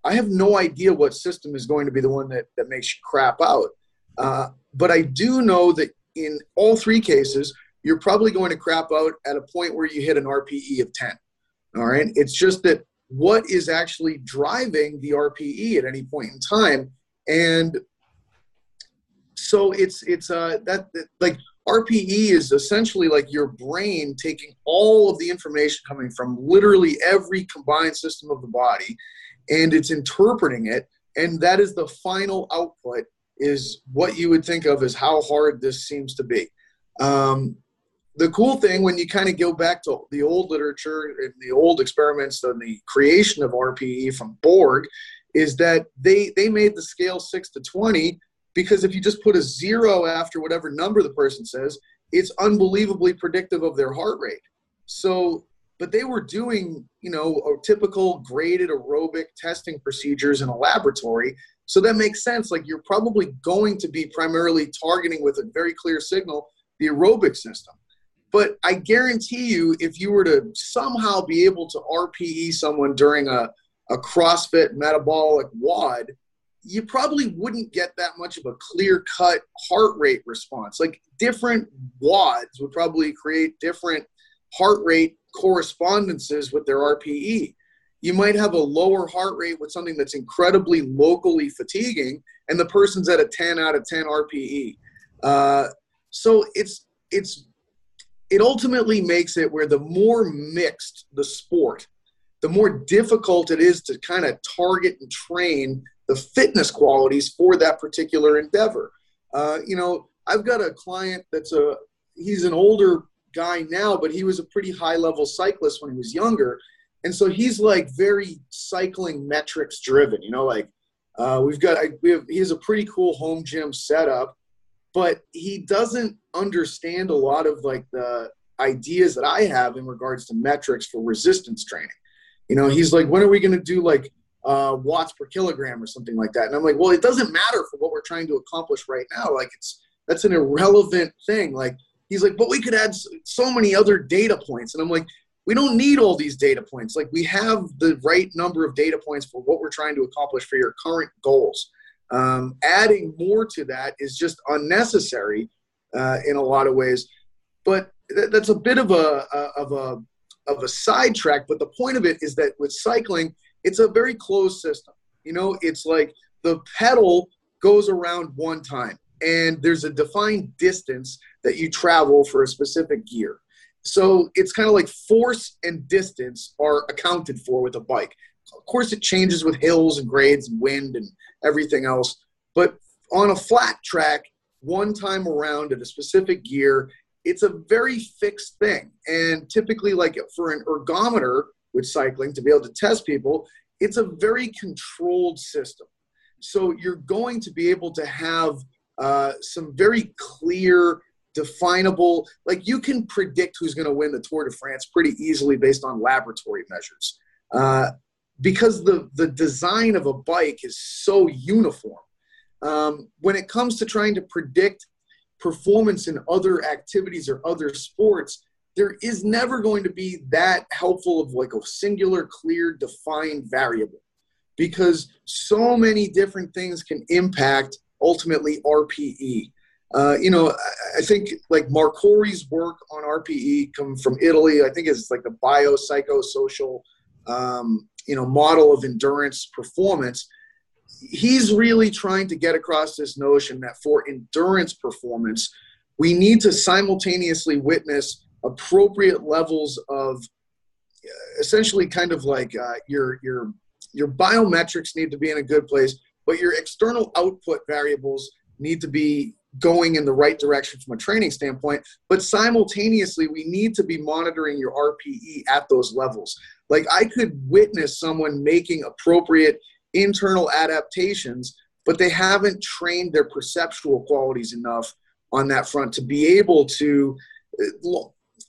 Speaker 1: I have no idea what system is going to be the one that, that makes you crap out. Uh, but I do know that in all three cases, you're probably going to crap out at a point where you hit an RPE of 10. All right. It's just that what is actually driving the RPE at any point in time. And so it's, it's, uh, that, like, RPE is essentially like your brain taking all of the information coming from literally every combined system of the body and it's interpreting it and that is the final output is what you would think of as how hard this seems to be um, the cool thing when you kind of go back to the old literature and the old experiments on the creation of rpe from borg is that they they made the scale 6 to 20 because if you just put a zero after whatever number the person says, it's unbelievably predictive of their heart rate. So, but they were doing, you know, a typical graded aerobic testing procedures in a laboratory. So that makes sense. Like you're probably going to be primarily targeting with a very clear signal the aerobic system. But I guarantee you, if you were to somehow be able to RPE someone during a, a CrossFit metabolic WOD, you probably wouldn't get that much of a clear cut heart rate response. Like different WODs would probably create different heart rate correspondences with their RPE. You might have a lower heart rate with something that's incredibly locally fatiguing, and the person's at a 10 out of 10 RPE. Uh, so it's it's it ultimately makes it where the more mixed the sport, the more difficult it is to kind of target and train the fitness qualities for that particular endeavor. Uh, you know, I've got a client that's a he's an older guy now, but he was a pretty high level cyclist when he was younger, and so he's like very cycling metrics driven. You know, like uh, we've got I, we have he has a pretty cool home gym setup, but he doesn't understand a lot of like the ideas that I have in regards to metrics for resistance training. You know, he's like, when are we going to do like uh, watts per kilogram or something like that. And I'm like, well, it doesn't matter for what we're trying to accomplish right now. Like it's that's an irrelevant thing. Like he's like, but we could add so many other data points. And I'm like, we don't need all these data points. Like we have the right number of data points for what we're trying to accomplish for your current goals. Um, adding more to that is just unnecessary uh, in a lot of ways. But th- that's a bit of a, a of a of a sidetrack. But the point of it is that with cycling, it's a very closed system. You know, it's like the pedal goes around one time and there's a defined distance that you travel for a specific gear. So it's kind of like force and distance are accounted for with a bike. Of course, it changes with hills and grades and wind and everything else. But on a flat track, one time around at a specific gear, it's a very fixed thing. And typically, like for an ergometer, with cycling to be able to test people, it's a very controlled system. So you're going to be able to have uh, some very clear, definable, like you can predict who's going to win the Tour de France pretty easily based on laboratory measures. Uh, because the, the design of a bike is so uniform. Um, when it comes to trying to predict performance in other activities or other sports, there is never going to be that helpful of like a singular, clear, defined variable because so many different things can impact ultimately RPE. Uh, you know, I think like Marcora's work on RPE come from Italy. I think it's like the biopsychosocial, um, you know, model of endurance performance. He's really trying to get across this notion that for endurance performance, we need to simultaneously witness appropriate levels of uh, essentially kind of like uh, your your your biometrics need to be in a good place but your external output variables need to be going in the right direction from a training standpoint but simultaneously we need to be monitoring your rpe at those levels. Like i could witness someone making appropriate internal adaptations but they haven't trained their perceptual qualities enough on that front to be able to uh,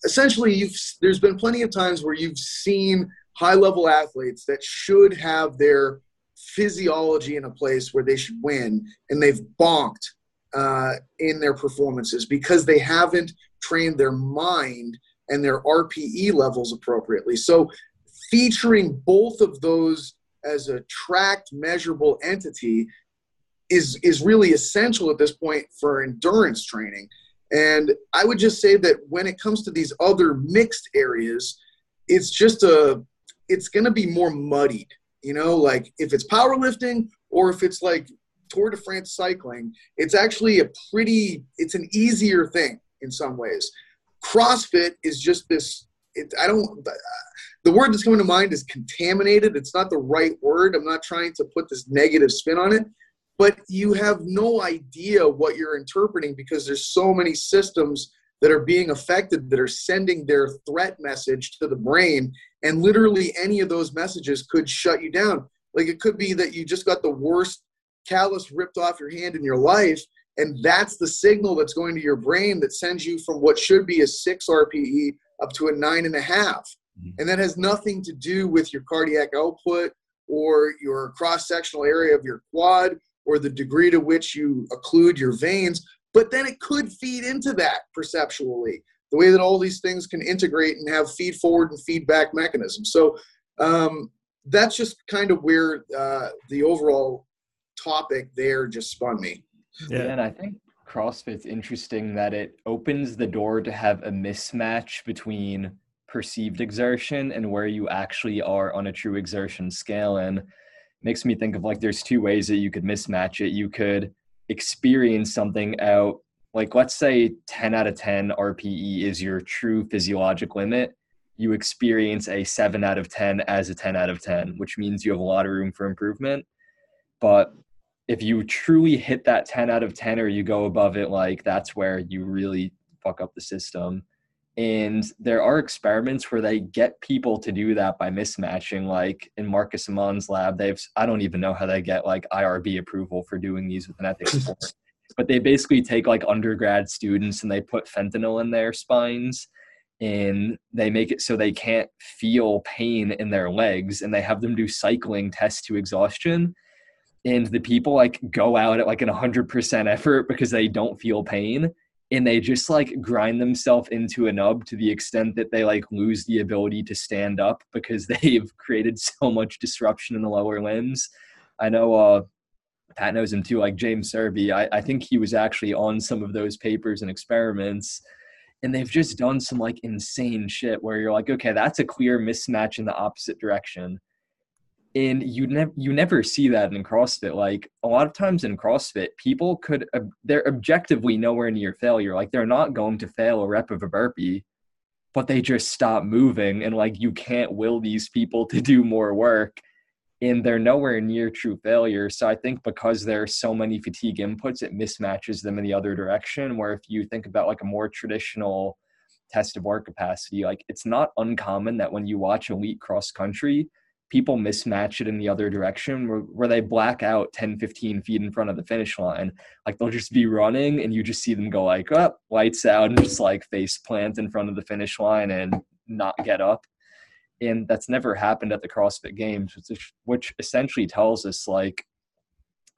Speaker 1: essentially you've there's been plenty of times where you've seen high level athletes that should have their physiology in a place where they should win and they've bonked uh, in their performances because they haven't trained their mind and their RPE levels appropriately. So featuring both of those as a tracked measurable entity is is really essential at this point for endurance training and I would just say that when it comes to these other mixed areas, it's just a, it's going to be more muddied. You know, like if it's powerlifting or if it's like Tour de France cycling, it's actually a pretty, it's an easier thing in some ways. CrossFit is just this. It, I don't. The word that's coming to mind is contaminated. It's not the right word. I'm not trying to put this negative spin on it, but you have no idea what you're interpreting because there's so many systems that are being affected that are sending their threat message to the brain and literally any of those messages could shut you down like it could be that you just got the worst callus ripped off your hand in your life and that's the signal that's going to your brain that sends you from what should be a six rpe up to a nine and a half mm-hmm. and that has nothing to do with your cardiac output or your cross sectional area of your quad or the degree to which you occlude your veins but then it could feed into that perceptually, the way that all these things can integrate and have feed forward and feedback mechanisms. So um, that's just kind of where uh, the overall topic there just spun me.
Speaker 2: Yeah, and I think CrossFit's interesting that it opens the door to have a mismatch between perceived exertion and where you actually are on a true exertion scale and makes me think of like there's two ways that you could mismatch it. You could experience something out like let's say 10 out of 10 rpe is your true physiologic limit. You experience a 7 out of 10 as a 10 out of 10 which means you have a lot of room for improvement. But if you truly hit that 10 out of 10 or you go above it like that's where you really fuck up the system. And there are experiments where they get people to do that by mismatching like in Markus Amann's lab they've i don't even know how they get like irb approval for doing these with an ethics (laughs) board but they basically take like undergrad students and they put fentanyl in their spines and they make it so they can't feel pain in their legs and they have them do cycling tests to exhaustion and the people like go out at like an 100% effort because they don't feel pain and they just like grind themselves into a nub to the extent that they like lose the ability to stand up because (laughs) they've created so much disruption in the lower limbs. I know uh Pat knows him too, like James Serby. I, I think he was actually on some of those papers and experiments. And they've just done some like insane shit where you're like, okay, that's a clear mismatch in the opposite direction and you never you never see that in CrossFit. Like a lot of times in CrossFit, people could they're objectively nowhere near failure. Like they're not going to fail a rep of a burpee, but they just stop moving, and like you can't will these people to do more work, and they're nowhere near true failure. So I think because there are so many fatigue inputs, it mismatches them in the other direction. Where if you think about like a more traditional test of work capacity, like it's not uncommon that when you watch elite cross country people mismatch it in the other direction where, where they black out 10 15 feet in front of the finish line. Like they'll just be running and you just see them go like up oh, lights out and just like face plant in front of the finish line and not get up. And that's never happened at the crossfit games which, which essentially tells us like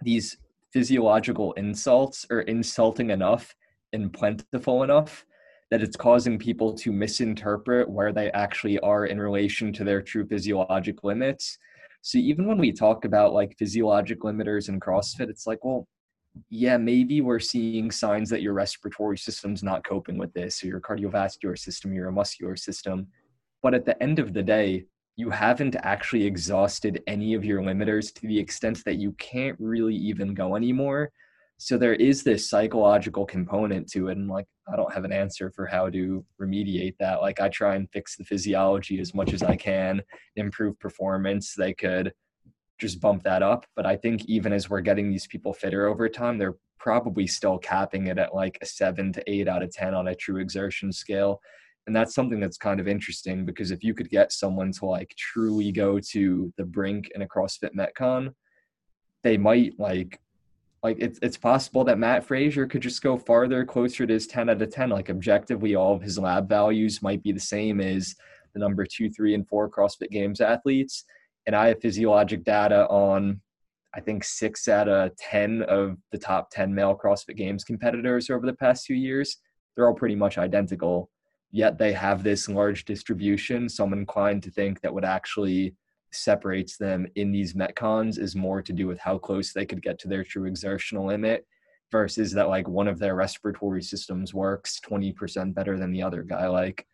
Speaker 2: these physiological insults are insulting enough and plentiful enough that it's causing people to misinterpret where they actually are in relation to their true physiologic limits. So even when we talk about like physiologic limiters in CrossFit, it's like, well, yeah, maybe we're seeing signs that your respiratory system's not coping with this, or your cardiovascular system, your muscular system. But at the end of the day, you haven't actually exhausted any of your limiters to the extent that you can't really even go anymore so there is this psychological component to it and like i don't have an answer for how to remediate that. Like i try and fix the physiology as much as i can improve performance they could just bump that up. But i think even as we're getting these people fitter over time they're probably still capping it at like a 7 to 8 out of 10 on a true exertion scale. And that's something that's kind of interesting because if you could get someone to like truly go to the brink in a crossfit metcon they might like like it's it's possible that Matt Fraser could just go farther, closer to his 10 out of 10. Like objectively, all of his lab values might be the same as the number two, three, and four CrossFit Games athletes. And I have physiologic data on I think six out of 10 of the top 10 male CrossFit Games competitors over the past two years. They're all pretty much identical, yet they have this large distribution. So I'm inclined to think that would actually separates them in these metcons is more to do with how close they could get to their true exertional limit versus that like one of their respiratory systems works 20% better than the other guy like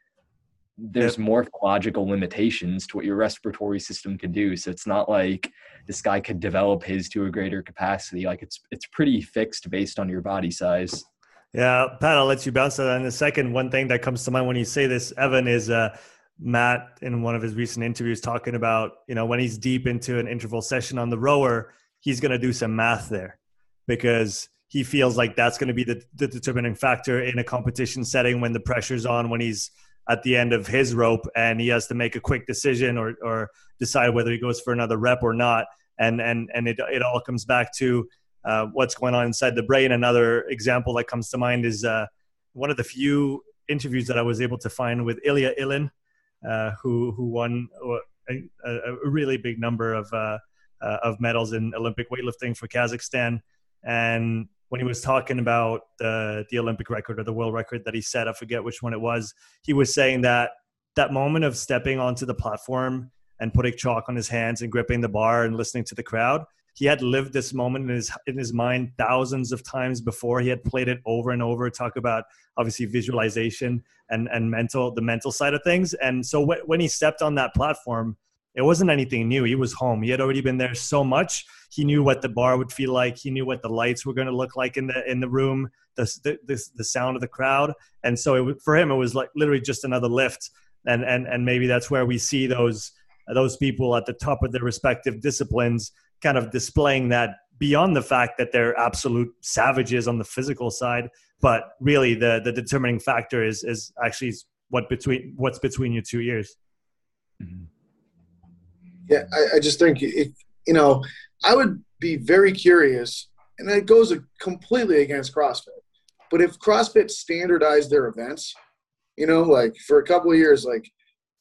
Speaker 2: there's yep. more logical limitations to what your respiratory system can do so it's not like this guy could develop his to a greater capacity like it's it's pretty fixed based on your body size
Speaker 3: Yeah, Pat, I'll let you bounce that in a second. One thing that comes to mind when you say this, Evan, is uh, Matt in one of his recent interviews talking about, you know, when he's deep into an interval session on the rower, he's going to do some math there because he feels like that's going to be the, the determining factor in a competition setting when the pressure's on, when he's at the end of his rope and he has to make a quick decision or, or decide whether he goes for another rep or not. And, and, and it, it all comes back to uh, what's going on inside the brain. Another example that comes to mind is uh, one of the few interviews that I was able to find with Ilya Ilin, uh, who who won a, a, really big number of uh, uh, of medals in Olympic weightlifting for Kazakhstan. And when he was talking about the the Olympic record or the world record that he set, I forget which one it was. He was saying that that moment of stepping onto the platform and putting chalk on his hands and gripping the bar and listening to the crowd he had lived this moment in his in his mind thousands of times before. He had played it over and over. Talk about obviously visualization and and mental the mental side of things. And so when, when he stepped on that platform, it wasn't anything new. He was home. He had already been there so much. He knew what the bar would feel like. He knew what the lights were going to look like in the in the room, the the, the, the sound of the crowd. And so it, for him, it was like literally just another lift. And and and maybe that's where we see those those people at the top of their respective disciplines kind of displaying that beyond the fact that they're absolute savages on the physical side but really the the determining factor is is actually what between what's between your two ears
Speaker 1: mm-hmm. yeah I, I, just think if you know i would be very curious and it goes completely against crossfit but if crossfit standardized their events you know like for a couple of years like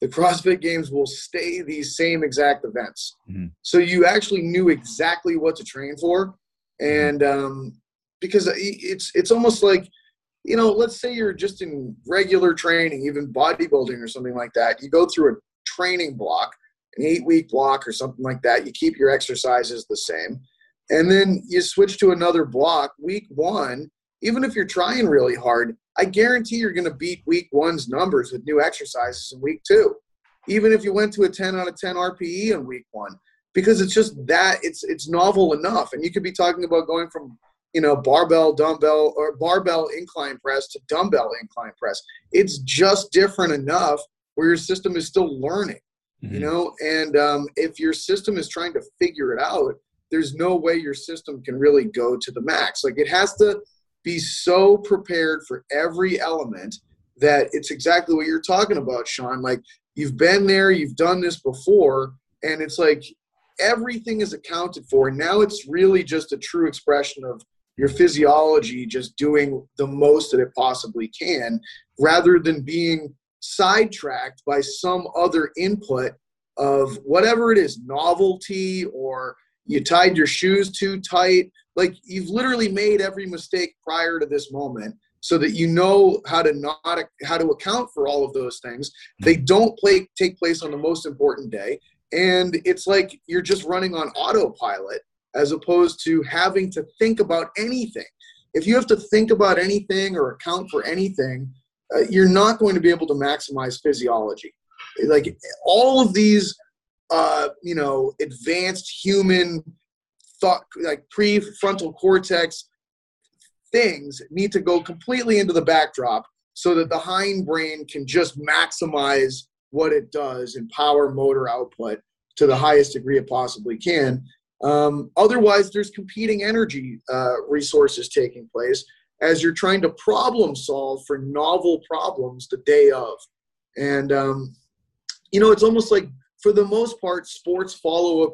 Speaker 1: the CrossFit Games will stay these same exact events. Mm-hmm. So you actually knew exactly what to train for, and um, because it's it's almost like you know, let's say you're just in regular training, even bodybuilding or something like that. You go through a training block, an eight week block or something like that. You keep your exercises the same, and then you switch to another block. Week one, even if you're trying really hard, I guarantee you're going to beat week one's numbers with new exercises in week two, even if you went to a 10 out of 10 RPE in week one, because it's just that it's it's novel enough. And you could be talking about going from you know barbell dumbbell or barbell incline press to dumbbell incline press. It's just different enough where your system is still learning, mm-hmm. you know. And um, if your system is trying to figure it out, there's no way your system can really go to the max. Like it has to be so prepared for every element that it's exactly what you're talking about, Sean. Like you've been there, you've done this before, and it's like everything is accounted for. Now it's really just a true expression of your physiology just doing the most that it possibly can rather than being sidetracked by some other input of whatever it is novelty or you tied your shoes too tight like you've literally made every mistake prior to this moment so that you know how to not how to account for all of those things. They don't play take place on the most important day. And it's like you're just running on autopilot as opposed to having to think about anything. If you have to think about anything or account for anything uh, you're not going to be able to maximize physiology. Like all of these uh, you know advanced human thought like prefrontal cortex things need to go completely into the backdrop so that the hindbrain can just maximize what it does in power motor output to the highest degree it possibly can. Um, otherwise, there's competing energy uh, resources taking place as you're trying to problem solve for novel problems the day of. And, um, you know, it's almost like for the most part, sports follow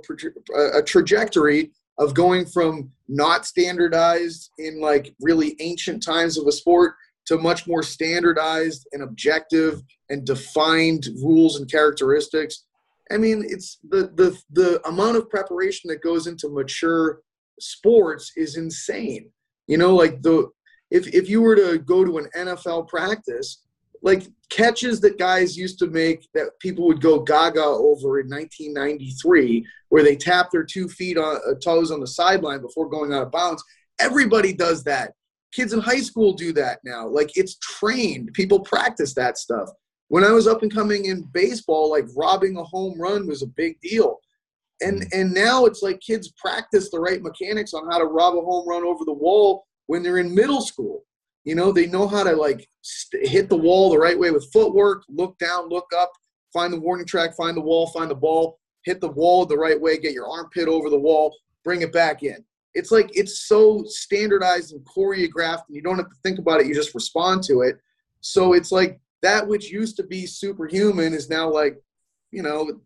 Speaker 1: a, a trajectory of going from not standardized in like really ancient times of a sport to much more standardized and objective and defined rules and characteristics. I mean, it's the the the amount of preparation that goes into mature sports is insane. You know, like the if if you were to go to an NFL practice, like catches that guys used to make that people would go gaga over in 1993 where they tap their two feet on uh, toes on the sideline before going out of bounds. Everybody does that. Kids in high school do that now. Like it's trained. People practice that stuff. When i was up and coming in baseball like robbing a home run was a big deal. And mm. and now it's like kids practice the right mechanics on how to rob a home run over the wall when they're in middle school You know, they know how to like st- hit the wall the right way with footwork, look down, look up, find the warning track, find the wall, find the ball, hit the wall the right way, get your armpit over the wall, bring it back in. It's like it's so standardized and choreographed, and you don't have to think about it, you just respond to it. So it's like that which used to be superhuman is now like, you know,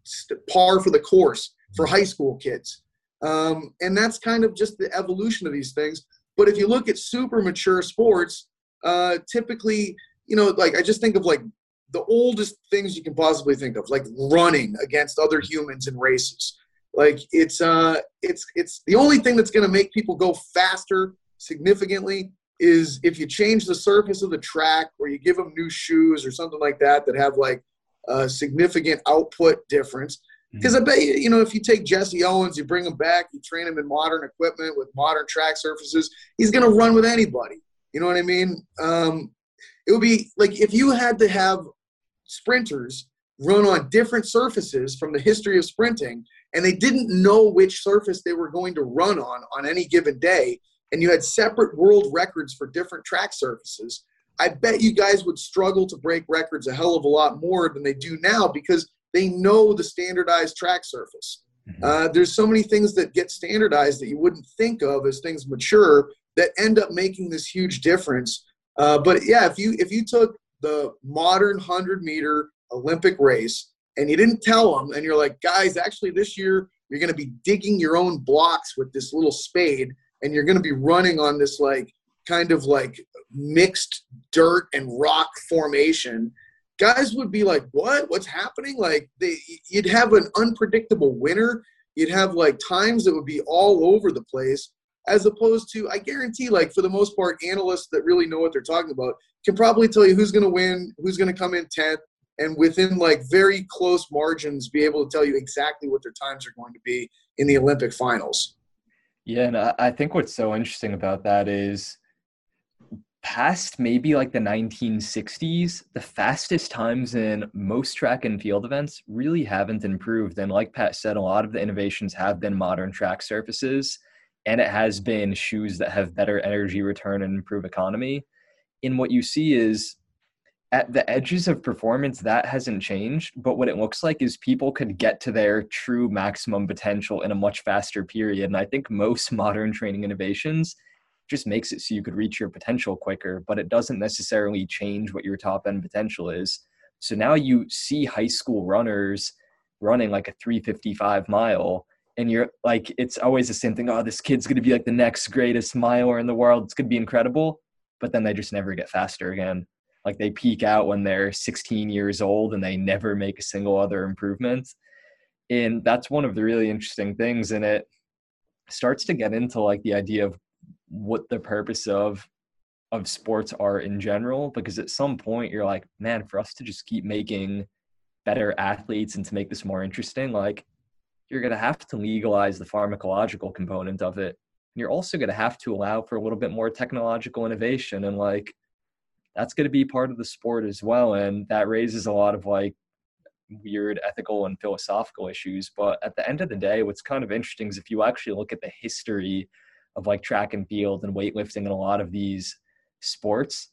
Speaker 1: par for the course for high school kids. Um, and that's kind of just the evolution of these things. But if you look at super mature sports, uh, typically, you know, like I just think of like the oldest things you can possibly think of, like running against other humans in races. Like it's uh, it's it's the only thing that's going to make people go faster significantly is if you change the surface of the track or you give them new shoes or something like that that have like a significant output difference. Because I bet you, you know, if you take Jesse Owens, you bring him back, you train him in modern equipment with modern track surfaces, he's going to run with anybody. You know what I mean? Um, it would be like if you had to have sprinters run on different surfaces from the history of sprinting, and they didn't know which surface they were going to run on on any given day, and you had separate world records for different track surfaces. I bet you guys would struggle to break records a hell of a lot more than they do now because they know the standardized track surface. Mm-hmm. Uh, there's so many things that get standardized that you wouldn't think of as things mature that end up making this huge difference. Uh, but yeah, if you if you took the modern hundred meter Olympic race and you didn't tell them, and you're like, guys, actually this year you're going to be digging your own blocks with this little spade, and you're going to be running on this like kind of like mixed dirt and rock formation guys would be like, "What? What's happening?" Like they, you'd have an unpredictable winner. You'd have like times that would be all over the place, as opposed to, I guarantee, like for the most part, analysts that really know what they're talking about can probably tell you who's going to win, who's going to come in tenth, and within like very close margins, be able to tell you exactly what their times are going to be in the Olympic finals.
Speaker 2: Yeah, and I think what's so interesting about that is past maybe like the 1960s, the fastest times in most track and field events really haven't improved. And like Pat said, a lot of the innovations have been modern track surfaces, and it has been shoes that have better energy return and improve economy. And what you see is at the edges of performance, that hasn't changed. But what it looks like is people could get to their true maximum potential in a much faster period. And I think most (laughs) modern training innovations just makes it so you could reach your potential quicker, but it doesn't necessarily change what your top end potential is. So now you see high school runners running like a 355 mile and you're like it's always the same thing oh this kid's going to be like the next greatest miler in the world. It's going to be incredible. But then they just never get faster again. Like they peak out when they're 16 years old and they never make a single other improvement. And that's one of the really interesting things and it starts to get into like the idea of what the purpose of of sports are in general because at some point you're like man for us to just keep making better athletes and to make this more interesting like you're going to have to legalize the pharmacological component of it. And you're also going to have to allow for a little bit more technological innovation and like that's going to be part of the sport as well and that raises a lot of like weird ethical and philosophical issues. But at the end of the day what's kind of interesting is if you actually look at the history of like track and field and weightlifting and a lot of these sports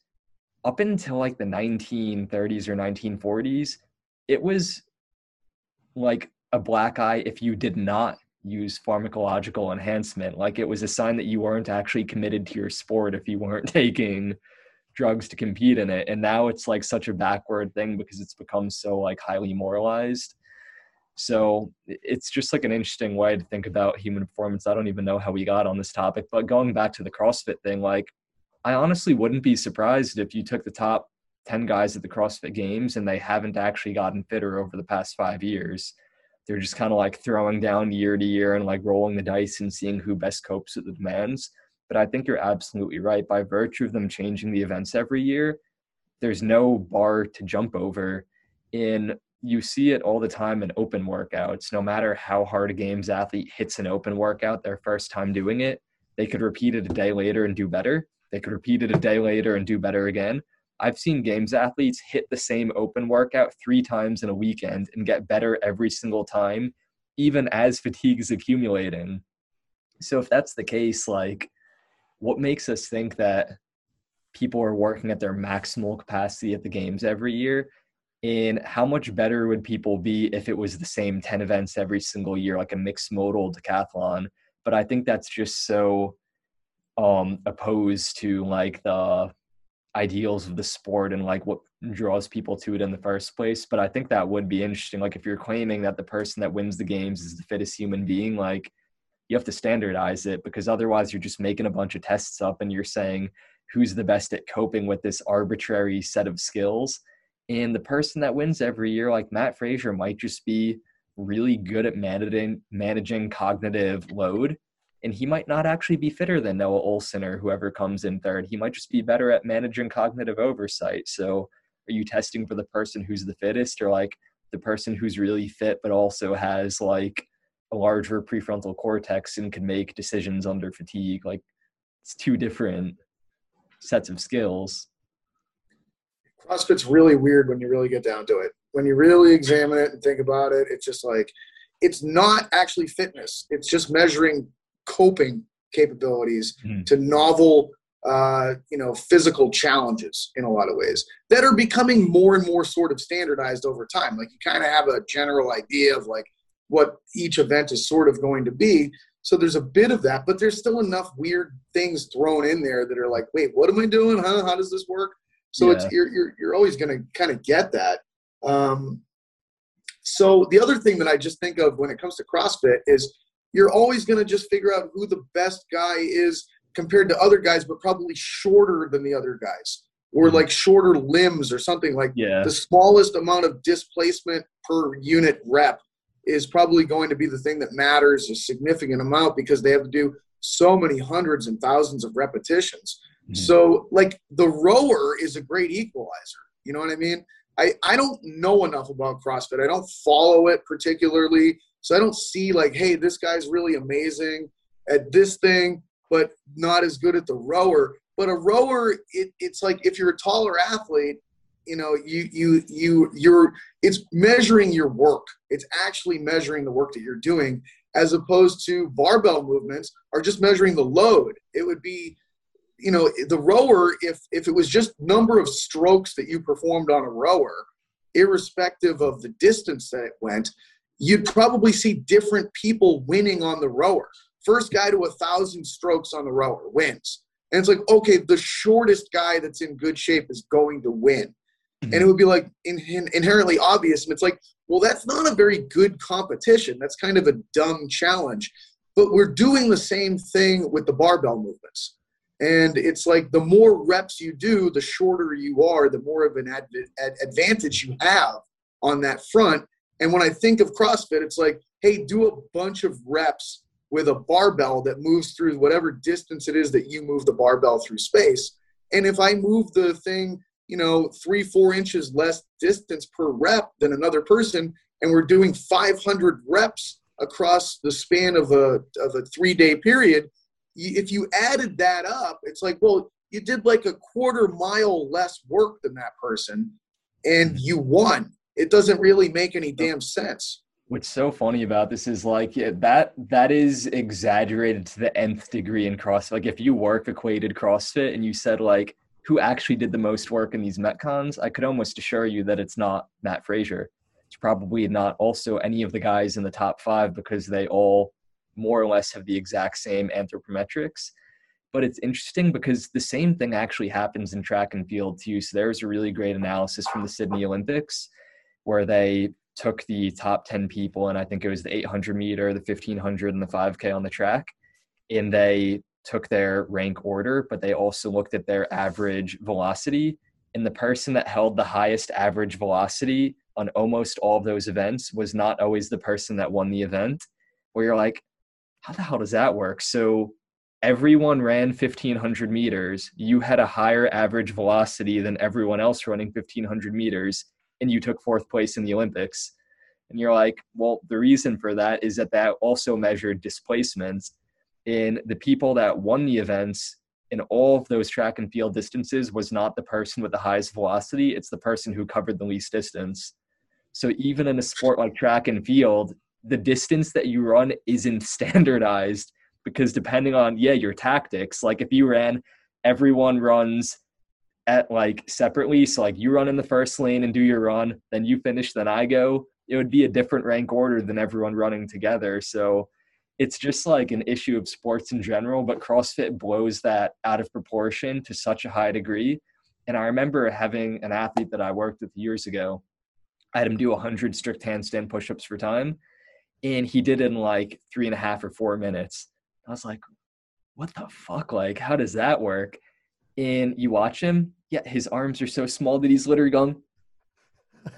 Speaker 2: up until like the 1930s or 1940s it was like a black eye if you did not use pharmacological enhancement like it was a sign that you weren't actually committed to your sport if you weren't (laughs) taking drugs to compete in it and now it's like such a backward thing because it's become so like highly moralized so it's just like an interesting way to think about human performance. I don't even know how we got on this topic, but going back to the CrossFit thing, like I honestly wouldn't be surprised if you took the top 10 guys at the CrossFit games and they haven't actually gotten fitter over the past five years. They're just kind of like throwing down year to year and like rolling the dice and seeing who best copes with the demands. But I think you're absolutely right. By virtue of them changing the events every year, there's no bar to jump over in you see it all the time in open workouts. No matter how hard a games athlete hits an open workout their first time doing it, they could repeat it a day later and do better. They could repeat it a day later and do better again. I've seen games athletes hit the same open workout three times in a weekend and get better every single time, even as fatigue is accumulating. So, if that's the case, like, what makes us think that people are working at their maximal capacity at the games every year and how much better would people be if it was the same 10 events every single year like a mixed modal decathlon but i think that's just so um opposed to like the ideals of the sport and like what draws people to it in the first place but i think that would be interesting like if you're claiming that the person that wins the games is the fittest human being like you have to standardize it because otherwise you're just making a bunch of tests up and you're saying who's the best at coping with this arbitrary set of skills and the person that wins every year, like Matt Fraser, might just be really good at managing managing cognitive load. And he might not actually be fitter than Noah Ohlsen or whoever comes in third. He might just be better at managing cognitive oversight. So are you testing for the person who's the fittest or like the person who's really fit but also has like a larger prefrontal cortex and can make decisions under fatigue? Like it's two different sets of skills.
Speaker 1: CrossFit's really weird when you really get down to it. When you really examine it and think about it, it's just like it's not actually fitness. It's just measuring coping capabilities mm. to novel, uh, you know, physical challenges in a lot of ways that are becoming more and more sort of standardized over time. Like you kind of have a general idea of like what each event is sort of going to be. So there's a bit of that, but there's still enough weird things thrown in there that are like, wait, what am I doing? Huh? How does this work? So yeah. it's you're you're you're always going to kind of get that. Um, so the other thing that I just think of when it comes to CrossFit is you're always going to just figure out who the best guy is compared to other guys, but probably shorter than the other guys, or mm-hmm. like shorter limbs or something like
Speaker 2: yeah.
Speaker 1: the smallest amount of displacement per unit rep is probably going to be the thing that matters a significant amount because they have to do so many hundreds and thousands of repetitions. Mm-hmm. So, like, the rower is a great equalizer. You know what I mean? I, I don't know enough about CrossFit. I don't follow it particularly. So I don't see, like, hey, this guy's really amazing at this thing, but not as good at the rower. But a rower, it, it's like if you're a taller athlete, you know, you you you you're it's measuring your work. It's actually measuring the work that you're doing, as opposed to barbell movements are just measuring the load. It would be you know the rower if if it was just number of strokes that you performed on a rower irrespective of the distance that it went you'd probably see different people winning on the rower. First guy to a thousand strokes on the rower wins. And it's like okay the shortest guy that's in good shape is going to win. Mm-hmm. and it would be like in, in, inherently obvious. And it's like well that's not a very good competition. That's kind of a dumb challenge. But we're doing the same thing with the barbell movements. And it's like the more reps you do, the shorter you are, the more of an ad- ad- advantage you have on that front. And when I think of CrossFit, it's like, hey, do a bunch of reps with a barbell that moves through whatever distance it is that you move the barbell through space. And if I move the thing, you know, three, four inches less distance per rep than another person, and we're doing 500 reps across the span of a, of a three day period, if you added that up, it's like, well, you did like a quarter mile less work than that person and you won. It doesn't really make any damn sense.
Speaker 2: What's so funny about this is like yeah, that that is exaggerated to the nth degree in CrossFit. Like if you work equated CrossFit and you said like who actually did the most work in these Metcons, I could almost assure you that it's not Mat Fraser. It's probably not also any of the guys in the top five because they all more or less have the exact same anthropometrics. But it's interesting because the same thing actually happens in track and field too. So there's a really great analysis from the Sydney Olympics where they took the top 10 people, and I think it was the 800 meter, the 1500, and the 5K on the track, and they took their rank order, but they also looked at their average velocity. And the person that held the highest average velocity on almost all of those events was not always the person that won the event. Where you're like, how the hell does that work? So everyone ran 1500 meters. You had a higher average velocity than everyone else running 1500 meters, and you took fourth place in the Olympics. And you're like, well, the reason for that is that that also measured displacements in the people that won the events in all of those track and field distances was not the person with the highest velocity, it's the person who covered the least distance. So even in a sport like track and field, the distance that you run isn't (laughs) standardized because depending on yeah your tactics like if you ran everyone runs at like separately. So like you run in the first lane and do your run, then you finish, then I go. It would be a different rank order than everyone running together. So it's just like an issue of sports in general, but CrossFit blows that out of proportion to such a high degree. And I remember having an athlete that I worked with years ago. I had him do 100 strict handstand push-ups for time, and he did it in like three and a half or four minutes. I was like, "What the fuck? Like, how does that work?" And you watch him, yeah, his arms are so small that he's literally going. (laughs)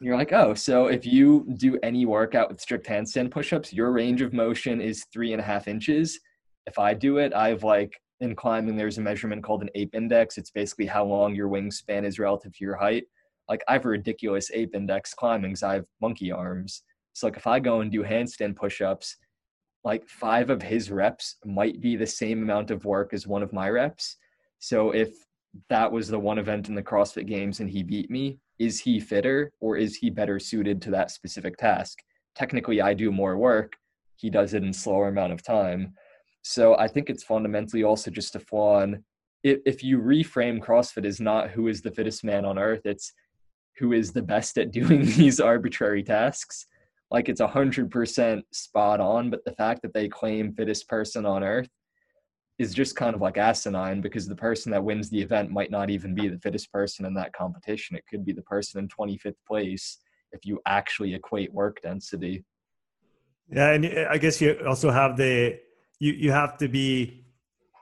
Speaker 2: You're like, oh, so if you do any workout with strict handstand push-ups, your range of motion is three and a half inches. If I do it, I've like in climbing, there's a measurement called an ape index. It's basically how long your wingspan is relative to your height. Like I have a ridiculous ape index climbing because I have monkey arms. So like if I go and do handstand push-ups, like five of his reps might be the same amount of work as one of my reps. So if that was the one event in the CrossFit Games and he beat me, is he fitter or is he better suited to that specific task? Technically, I do more work. He does it in slower amount of time. So I think it's fundamentally also just a flaw in if, if you reframe CrossFit as not who is the fittest man on earth, it's who is the best at (laughs) doing these arbitrary tasks. Like it's a hundred percent spot on, but the fact that they claim fittest person on earth is just kind of like asinine because the person that wins the event might not even be the fittest person in that competition. It could be the person in 25th place if you actually equate work density.
Speaker 3: Yeah, and I guess you also have the you you have to be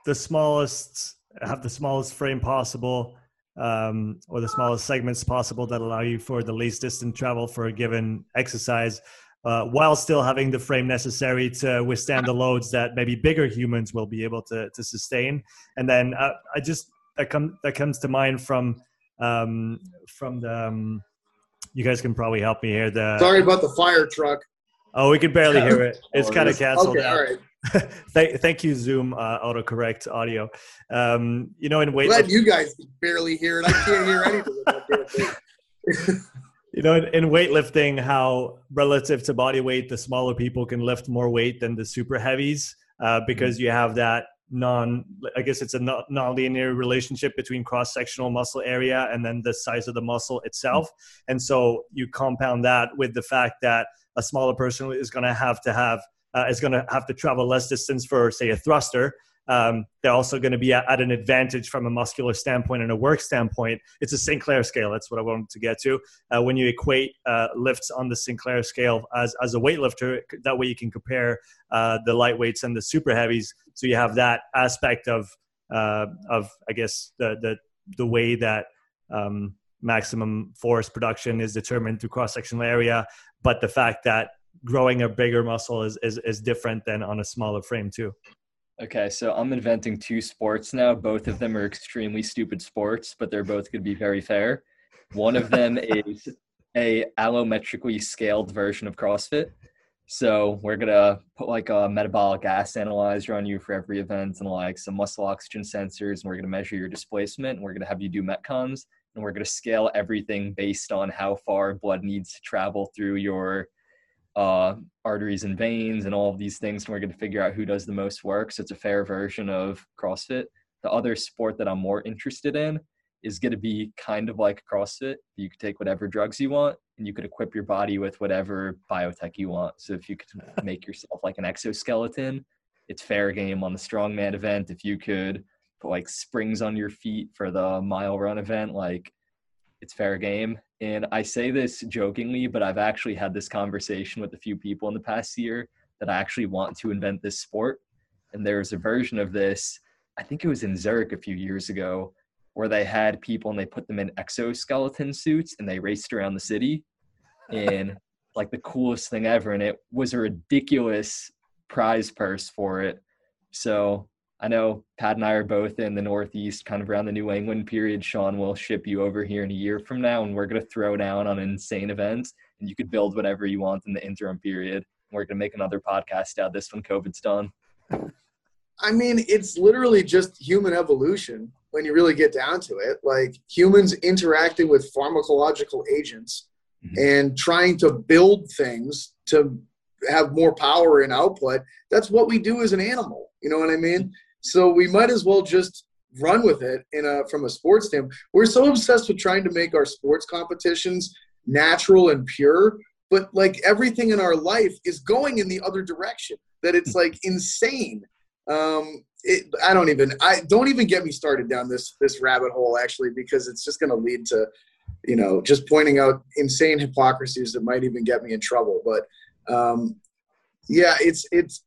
Speaker 3: the smallest have the smallest frame possible um, or the smallest segments possible that allow you for the least distance travel for a given exercise uh, while still having the frame necessary to withstand the loads that maybe bigger humans will be able to, to sustain and then uh, i just that, come, that comes to mind from um, from the um, you guys can probably help me here the
Speaker 1: sorry about the fire truck
Speaker 3: oh we can barely hear it (laughs) it's kind of canceled
Speaker 1: okay, out. all right (laughs)
Speaker 3: thank, thank you, Zoom uh, autocorrect audio. Um, you know, in weight.
Speaker 1: Glad you guys can barely hear it. I can't hear anything. (laughs)
Speaker 3: you know, in, in, weightlifting, how relative to body weight, the smaller people can lift more weight than the super heavies uh, because mm-hmm. you have that non i guess it's a non-linear relationship between cross-sectional muscle area and then the size of the muscle itself mm-hmm. and so you compound that with the fact that a smaller person is going to have to have uh, is going to have to travel less distance for, say, a thruster. Um, they're also going to be at, at, an advantage from a muscular standpoint and a work standpoint. It's a Sinclair scale. That's what I wanted to get to. Uh, when you equate uh, lifts on the Sinclair scale as, as a weightlifter, that way you can compare uh, the lightweights and the super heavies. So you have that aspect of, uh, of I guess, the, the, the way that um, maximum force production is determined through cross sectional area, but the fact that growing a bigger muscle is, is, is different than on a smaller frame too.
Speaker 2: Okay, so I'm inventing two sports now. Both of them are extremely stupid sports, but they're both going to be very fair. One of them (laughs) is a allometrically scaled version of CrossFit. So we're gonna put like a metabolic gas analyzer on you for every event and like some muscle oxygen sensors, and we're gonna measure your displacement, and we're gonna have you do metcons, and we're gonna scale everything based on how far blood needs to travel through your uh, arteries and veins and all of these things. And we're going to figure out who does the most work. So it's a fair version of CrossFit. The other sport that I'm more interested in is going to be kind of like CrossFit. You could take whatever drugs you want and you could equip your body with whatever biotech you want. So if you could (laughs) make yourself like an exoskeleton, it's fair game on the strongman event. If you could put like springs on your feet for the mile run event, like it's fair game. And I say this jokingly, but I've actually had this conversation with a few people in the past year that I actually want to invent this sport. And there's a version of this, I think it was in Zurich a few years ago, where they had people and they put them in exoskeleton suits and they raced around the city. And (laughs) like the coolest thing ever. And it was a ridiculous prize purse for it. So I know Pat and I are both in the Northeast, kind of around the New England period. Sean will ship you over here in a year from now, and we're going to throw down on insane events, and you could build whatever you want in the interim period. We're going to make another podcast out this when COVID's done.
Speaker 1: I mean, it's literally just human evolution when you really get down to it. Like humans interacting with pharmacological agents mm-hmm. and trying to build things to have more power and output. That's what we do as an animal. You know what I mean? So we might as well just run with it in a from a sports standpoint. We're so obsessed with trying to make our sports competitions natural and pure, but like everything in our life is going in the other direction. That it's like insane. Um, it, I don't even I don't even get me started down this this rabbit hole actually because it's just going to lead to you know just pointing out insane hypocrisies that might even get me in trouble. But um, yeah, it's it's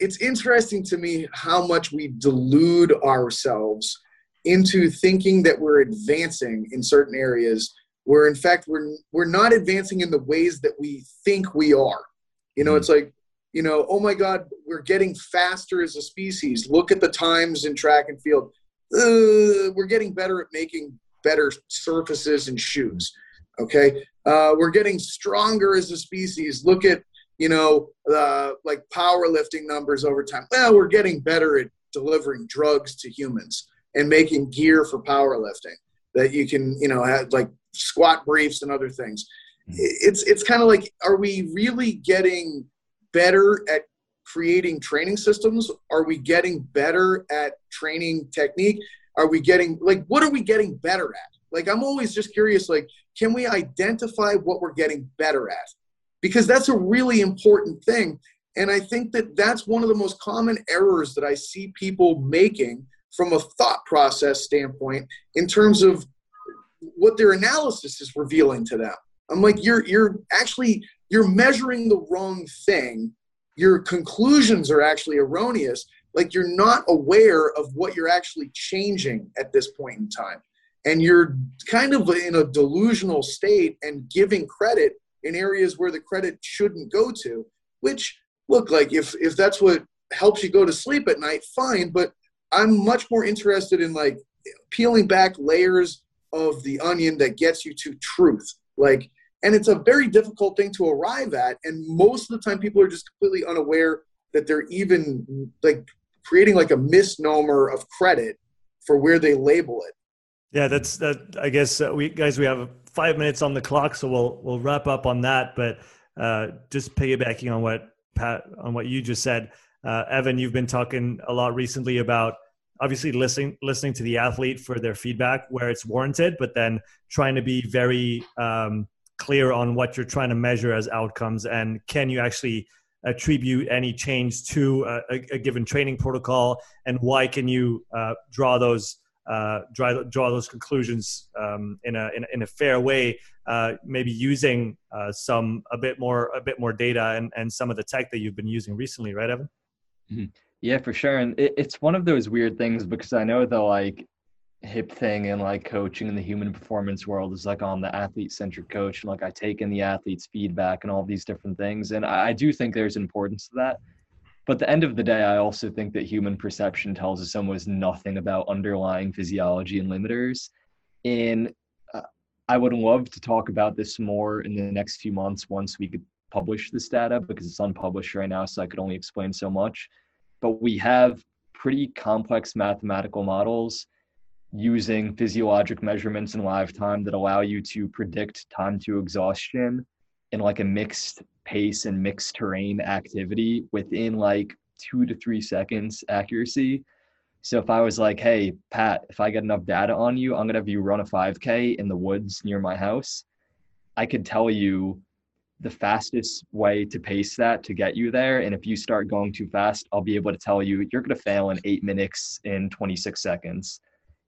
Speaker 1: it's interesting to me how much we delude ourselves into thinking that we're advancing in certain areas where in fact we're we're not advancing in the ways that we think we are. You know mm-hmm. it's like you know oh my god we're getting faster as a species. Look at the times in track and field. Uh, we're getting better at making better surfaces and shoes okay? Uh, we're getting stronger as a species. Look at you know uh, like powerlifting numbers over time well we're getting better at delivering drugs to humans and making gear for powerlifting that you can you know have like squat briefs and other things. Hmm. It's it's kind of like, are we really getting better at creating training systems? Are we getting better at training technique? Are we getting like what are we getting better at? Like I'm always just curious. Like, can we identify what we're getting better at? Because that's a really important thing. And I think that that's one of the most common errors that I see people making from a thought process standpoint in terms of what their analysis is revealing to them. I'm like, you're you're actually you're measuring the wrong thing. Your conclusions are actually erroneous. Like you're not aware of what you're actually changing at this point in time. And you're kind of in a delusional state and giving credit in areas where the credit shouldn't go to, which look like if if that's what helps you go to sleep at night, fine. But I'm much more interested in like peeling back layers of the onion that gets you to truth. Like, and it's a very difficult thing to arrive at. And most of the time, people are just completely unaware that they're even like creating like a misnomer of credit for where they label it.
Speaker 3: Yeah, that's that. I guess uh, we guys we have five minutes on the clock, so we'll we'll wrap up on that. But uh, just piggybacking on what Pat on what you just said, uh, Evan, you've been talking a lot recently about obviously listening listening to the athlete for their feedback where it's warranted, but then trying to be very um, clear on what you're trying to measure as outcomes and can you actually attribute any change to a, a given training protocol and why can you uh, draw those uh, draw, draw those conclusions um, in, a, in, a, in, a fair way, uh, maybe using uh, some a bit more a bit more data and, and some of the tech that you've been using recently, right, Evan?
Speaker 2: Mm-hmm. Yeah, for sure. And it, it's one of those weird things because I know the like hip thing and like coaching in the human performance world is like on the athlete centric coach and like I take in the athlete's feedback and all these different things. And I, I do think there's importance to that. But at the end of the day, I also think that human perception tells us almost nothing about underlying physiology and limiters. And uh, I would love to talk about this more in the next few months once we could publish this data because it's unpublished right now, so I could only explain so much but we have pretty complex mathematical models using physiologic measurements in live time that allow you to predict time to exhaustion in like a mixed pace and mixed terrain activity within like two to three seconds accuracy. So if I was like, hey, Pat, if I get enough data on you, I'm going to have you run a 5K in the woods near my house, I could tell you the fastest way to pace that to get you there. And if you start going too fast, I'll be able to tell you you're going to fail in eight minutes in 26 seconds.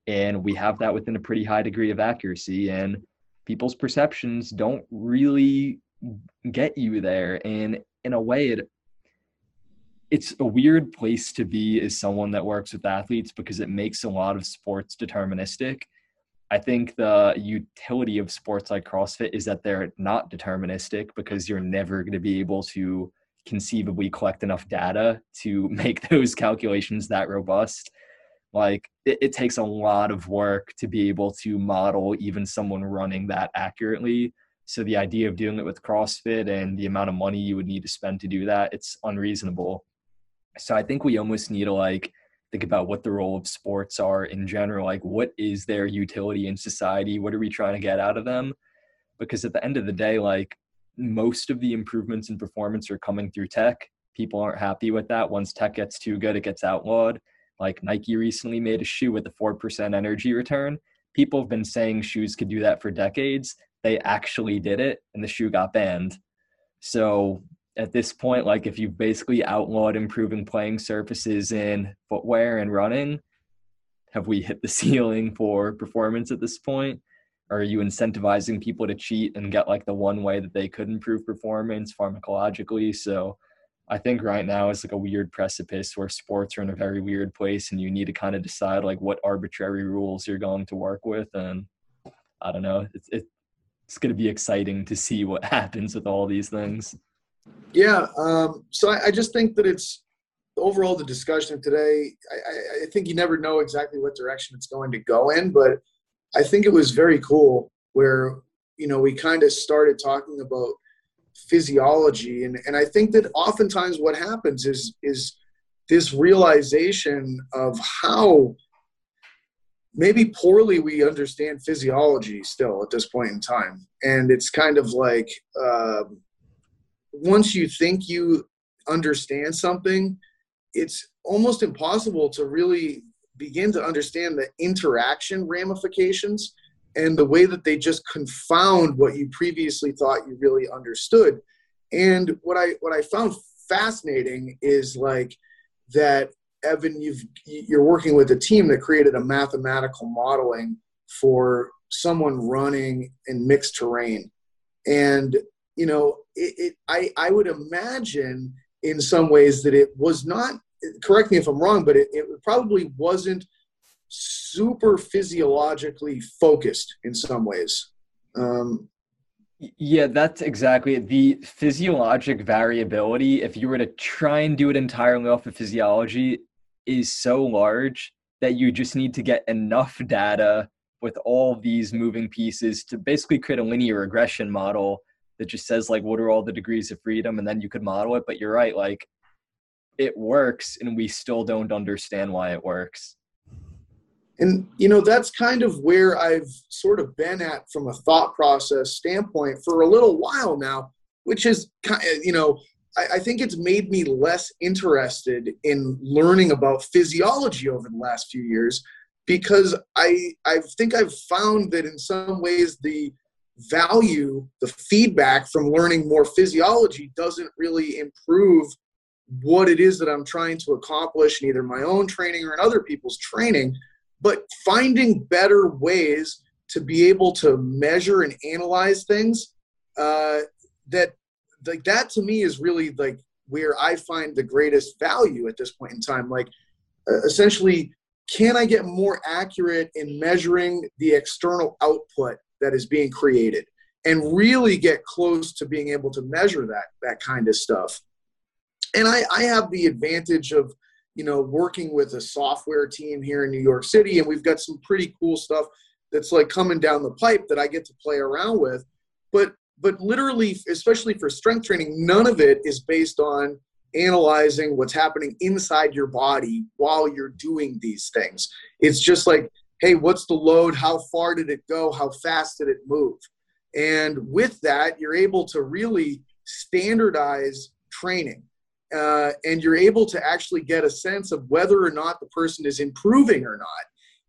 Speaker 2: And we have that within a pretty high degree of accuracy. And people's perceptions don't really get you there. And in a way, it it's a weird place to be as someone that works with athletes because it makes a lot of sports deterministic I think the utility of sports like CrossFit is that they're not deterministic because you're never going to be able to conceivably collect enough data to (laughs) make those calculations that robust. Like it, it, takes a lot of work to be able to model even someone running that accurately. So the idea of doing it with CrossFit and the amount of money you would need to spend to do that, it's unreasonable. So I think we almost need to like think about what the role of sports are in general like what is their utility in society what are we trying to get out of them because at the end of the day like most of the improvements in performance are coming through tech people aren't happy with that once tech gets too good it gets outlawed Like Nike recently made a shoe with a 4% energy return. People have been saying shoes could do that for decades. They actually did it and the shoe got banned. So at this point, like if you've basically outlawed improving playing surfaces in footwear and running, have we hit the (laughs) ceiling for performance at this point? Or are you incentivizing people to cheat and get like the one way that they could improve performance pharmacologically? So I think right now is like a weird precipice where sports are in a very weird place and you need to kind of decide like what arbitrary rules you're going to work with. And I don't know, it's, it's going to be exciting to see what (laughs) happens with all these things.
Speaker 1: Yeah. Um, so I, I just think that it's overall the discussion today. I, I think you never know exactly what direction it's going to go in, but I think it was very cool where, you know, we kind of started talking about physiology and, and I think that oftentimes what happens is is this realization of how maybe poorly we understand physiology still at this point in time. And it's kind of like uh, once you think you understand something it's almost impossible to really begin to understand the interaction ramifications and the way that they just confound what you previously thought you really understood. And what i what i found fascinating is like that evan you've you're working with a team that created a mathematical modeling for someone running in mixed terrain and you know it, it i i would imagine in some ways that it was not correct me if i'm wrong but it, it probably wasn't super physiologically focused in some ways. Um,
Speaker 2: yeah, that's exactly it. The physiologic variability, if you were to try and do it entirely off of physiology, is so large that you just need to get enough data with all these moving pieces to basically create a linear regression model that just says like what are all the degrees of freedom? And then you could model it. But you're right like it works and we still don't understand why it works.
Speaker 1: And you know that's kind of where i've sort of been at from a thought process standpoint for a little while now which is kind you know I, think it's made me less interested in learning about physiology over the last few years because i i think i've found that in some ways the value the feedback from learning more physiology doesn't really improve what it is that i'm trying to accomplish in either my own training or in other people's training. But finding better ways to be able to measure and analyze things uh, that like that to me is really like where I find the greatest value at this point in time. Like essentially, can I get more accurate in measuring the external output that is being created and really get close to being able to measure that that kind of stuff? And I, I have the advantage of you know, working with a software team here in New York City, and we've got some pretty cool stuff that's like coming down the pipe that I get to play around with. But but literally, especially for strength training, none of it is based on analyzing what's happening inside your body while you're doing these things. It's just like, hey, what's the load? How far did it go? How fast did it move? And with that, you're able to really standardize training uh, and you're able to actually get a sense of whether or not the person is improving or not.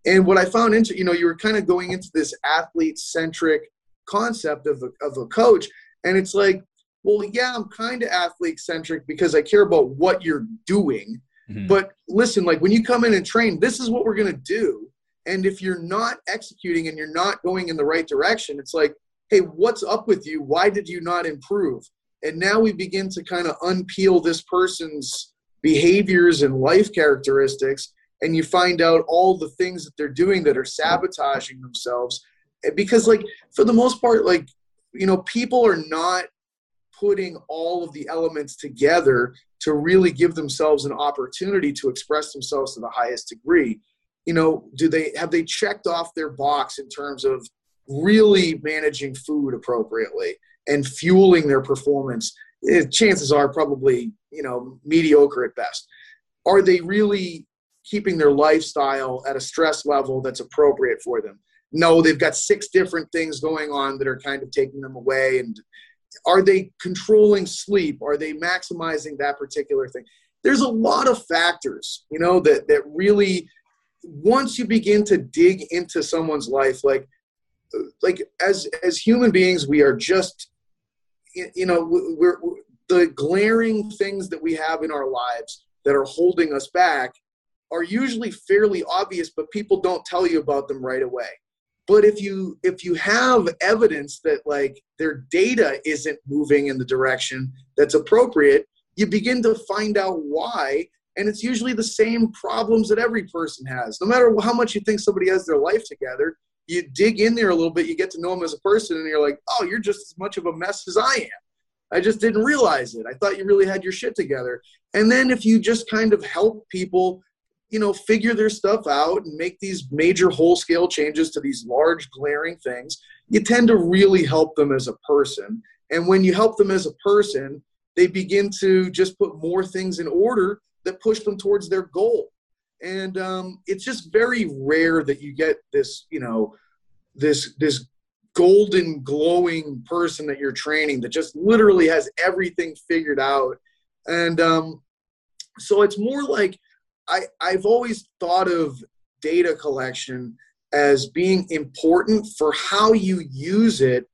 Speaker 1: And what I found into, you know, you were kind of going into this athlete centric concept of a, of a coach. And it's like, well, yeah, I'm kind of athlete centric because I care about what you're doing. Mm-hmm. But listen, like when you come in and train, this is what we're going to do. And if you're not executing and you're not going in the right direction, it's like, hey, what's up with you? Why did you not improve? and now we begin to kind of unpeel this person's behaviors and life characteristics and you find out all the things that they're doing that are sabotaging themselves because like for the most part like you know people are not putting all of the elements together to really give themselves an opportunity to express themselves to the highest degree you know do they have they checked off their box in terms of really managing food appropriately and fueling their performance, eh, chances are probably you know mediocre at best. Are they really keeping their lifestyle at a stress level that's appropriate for them? No, they've got six different things going on that are kind of taking them away. And are they controlling sleep? Are they maximizing that particular thing? there's a lot of factors, you know, that that really once you begin to dig into someone's life, like like as as human beings, we are just you know we're, we're the glaring things that we have in our lives that are holding us back are usually fairly obvious but people don't tell you about them right away but if you if you have evidence that like their data isn't moving in the direction that's appropriate you begin to find out why and it's usually the same problems that every person has. No matter how much you think somebody has their life together you dig in there a little bit you get to know them as a person and you're like oh you're just as much of a mess as i am. I just didn't realize it. I thought you really had your shit together. And then if you just kind of help people you know figure their stuff out and make these major whole scale changes to these large glaring things you tend to really help them as a person. And when you help them as a person they begin to just put more things in order that push them towards their goal. And um, it's just very rare that you get this you know this this golden glowing person that you're training that just literally has everything figured out. And um, so it's more like I, I've always thought of data collection as being important for how you use it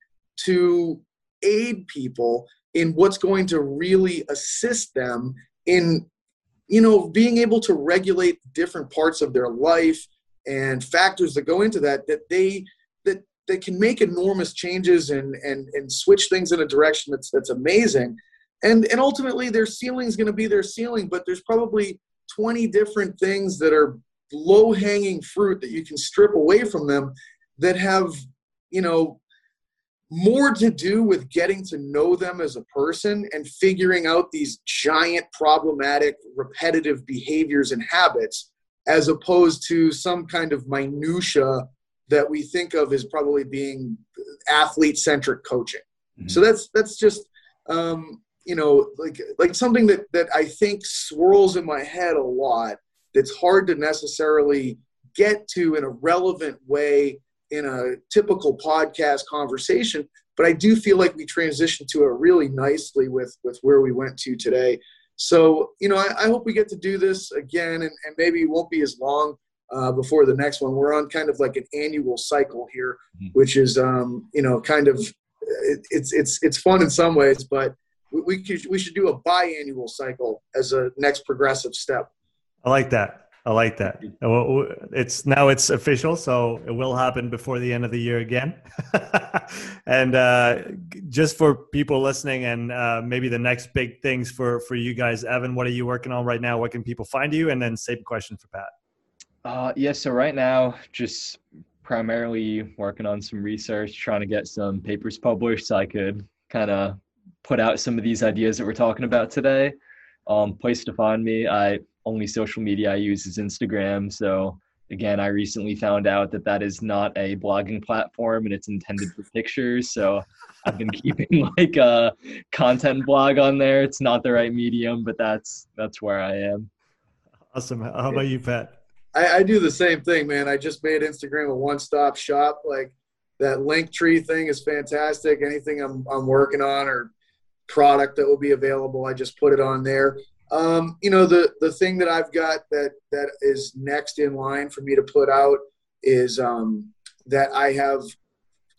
Speaker 1: to aid people in what's going to really assist them in you know being able to regulate different parts of their life and factors that go into that that they that they can make enormous changes and and and switch things in a direction that's that's amazing. And and ultimately their ceiling is going to be their ceiling but there's probably 20 different things that are low hanging fruit that you can strip away from them that have you know more to do with getting to know them as a person and figuring out these giant problematic repetitive behaviors and habits as opposed to some kind of minutia that we think of as probably being athlete centric coaching mm-hmm. so that's that's just um, you know like like something that that i think swirls in my head a lot that's hard to necessarily get to in a relevant way in a typical podcast conversation but i do feel like we transitioned to it really nicely with with where we went to today so you know i, I hope we get to do this again and, and maybe it won't be as long uh, before the next one we're on kind of like an annual cycle here mm-hmm. which is um, you know kind of it, it's it's it's fun in some ways but we, we, could, we should do a biannual cycle as a next progressive step.
Speaker 3: I like that. I like that. It's now it's official, so it will happen before the end of the year again. (laughs) and uh, just for people listening, and uh, maybe the next big things for for you guys, Evan, what are you working on right now? What can people find you? And then same question for Pat.
Speaker 2: Uh, yeah, so right now, just primarily working on some research, trying to get some papers published, so I could kind of put out some of these ideas that we're talking about today. Um, place to find me, I only social media I use is Instagram. So again, I recently found out that that is not a blogging platform and it's intended for pictures. So I've been (laughs) keeping like a content blog on there. It's not the right medium, but that's that's where I am.
Speaker 3: Awesome. How about you, Pat?
Speaker 1: I, I do the same thing, man. I just made Instagram a one-stop shop. Like that Linktree thing is fantastic. Anything I'm I'm working on or product that will be available. I just put it on there. Um, you know, the the thing that I've got that that is next in line for me to put out is um, that I have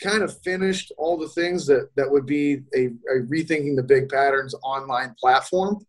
Speaker 1: kind of finished all the things that that would be a, a rethinking the big patterns online platform.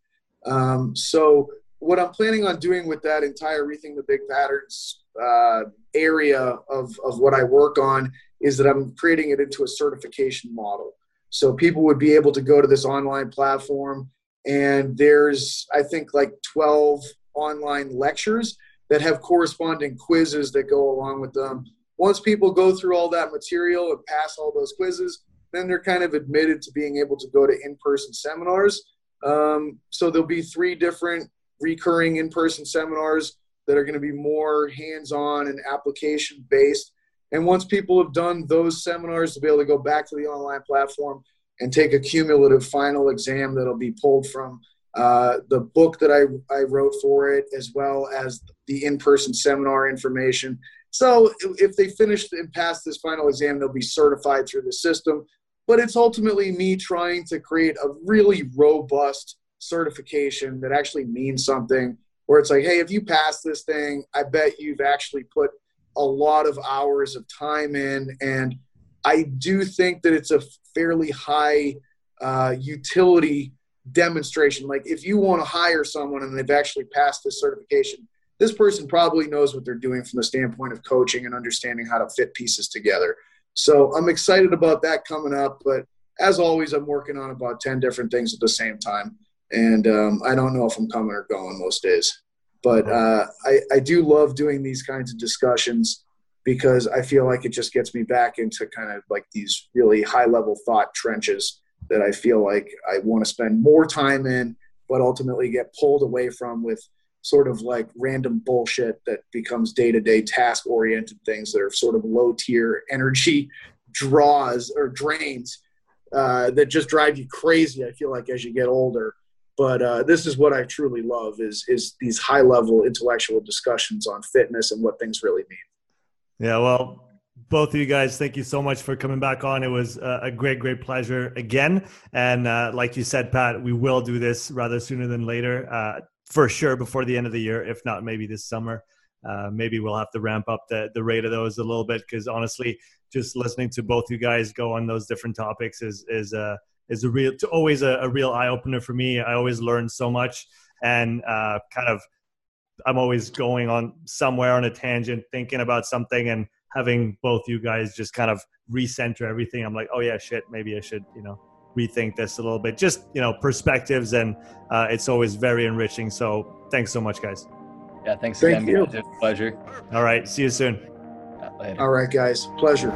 Speaker 1: Um, so what I'm planning on doing with that entire rethinking the big patterns uh, area of of what I work on is that I'm creating it into a certification model. So people would be able to go to this online platform, and there's, I think, like 12 online lectures that have corresponding quizzes that go along with them. Once people go through all that material and pass all those quizzes, then they're kind of admitted to being able to go to in person seminars. Um, so there'll be three different recurring in person seminars that are going to be more hands on and application based and once people have done those seminars, to be able to go back to the online platform and take a cumulative final exam that'll be pulled from uh, the book that I, I wrote for it, as well as the in person seminar information. So if they finish and pass this final exam, they'll be certified through the system. But it's ultimately me trying to create a really robust certification that actually means something. Where it's like, hey, if you pass this thing, I bet you've actually put a lot of hours of time in. And I do think that it's a fairly high uh, utility demonstration. Like if you want to hire someone and they've actually passed this certification, this person probably knows what they're doing from the standpoint of coaching and understanding how to fit pieces together. So I'm excited about that coming up. But as always, I'm working on about 10 different things at the same time. And um, I don't know if I'm coming or going most days. But uh, I, I do love doing these kinds of discussions because I feel like it just gets me back into kind of like these really high level thought trenches that I feel like I want to spend more time in, but ultimately get pulled away from with sort of like random bullshit that becomes day to day task oriented things that are sort of low tier energy (laughs) draws or drains uh, that just drive you crazy. I feel like as you get older. But uh, this is what I truly love is is these high level intellectual discussions on fitness and what things really mean.
Speaker 3: Yeah, well, both of you guys, thank you so much for coming back on. It was a great, great pleasure again. And uh, like you said, Pat, we will do this rather sooner than later, uh, for sure, before the end of the year. If not, maybe this summer. Uh, maybe we'll have to ramp up the, the rate of those a little bit because honestly, just listening to both you guys go on those different topics is is a uh, is a real always a, a real eye opener for me. I always learn so much and uh, kind of I'm always going on somewhere on a tangent, thinking about something and having both you guys just kind of recenter everything, I'm like, oh yeah, shit, maybe I should, you know, rethink this a little bit. Just you know, perspectives, and uh, it's always very enriching. So thanks so much, guys.
Speaker 2: Yeah, thanks
Speaker 1: Thank
Speaker 2: again.
Speaker 1: You.
Speaker 2: It's a pleasure.
Speaker 3: All right, see you soon.
Speaker 1: All right, guys, pleasure.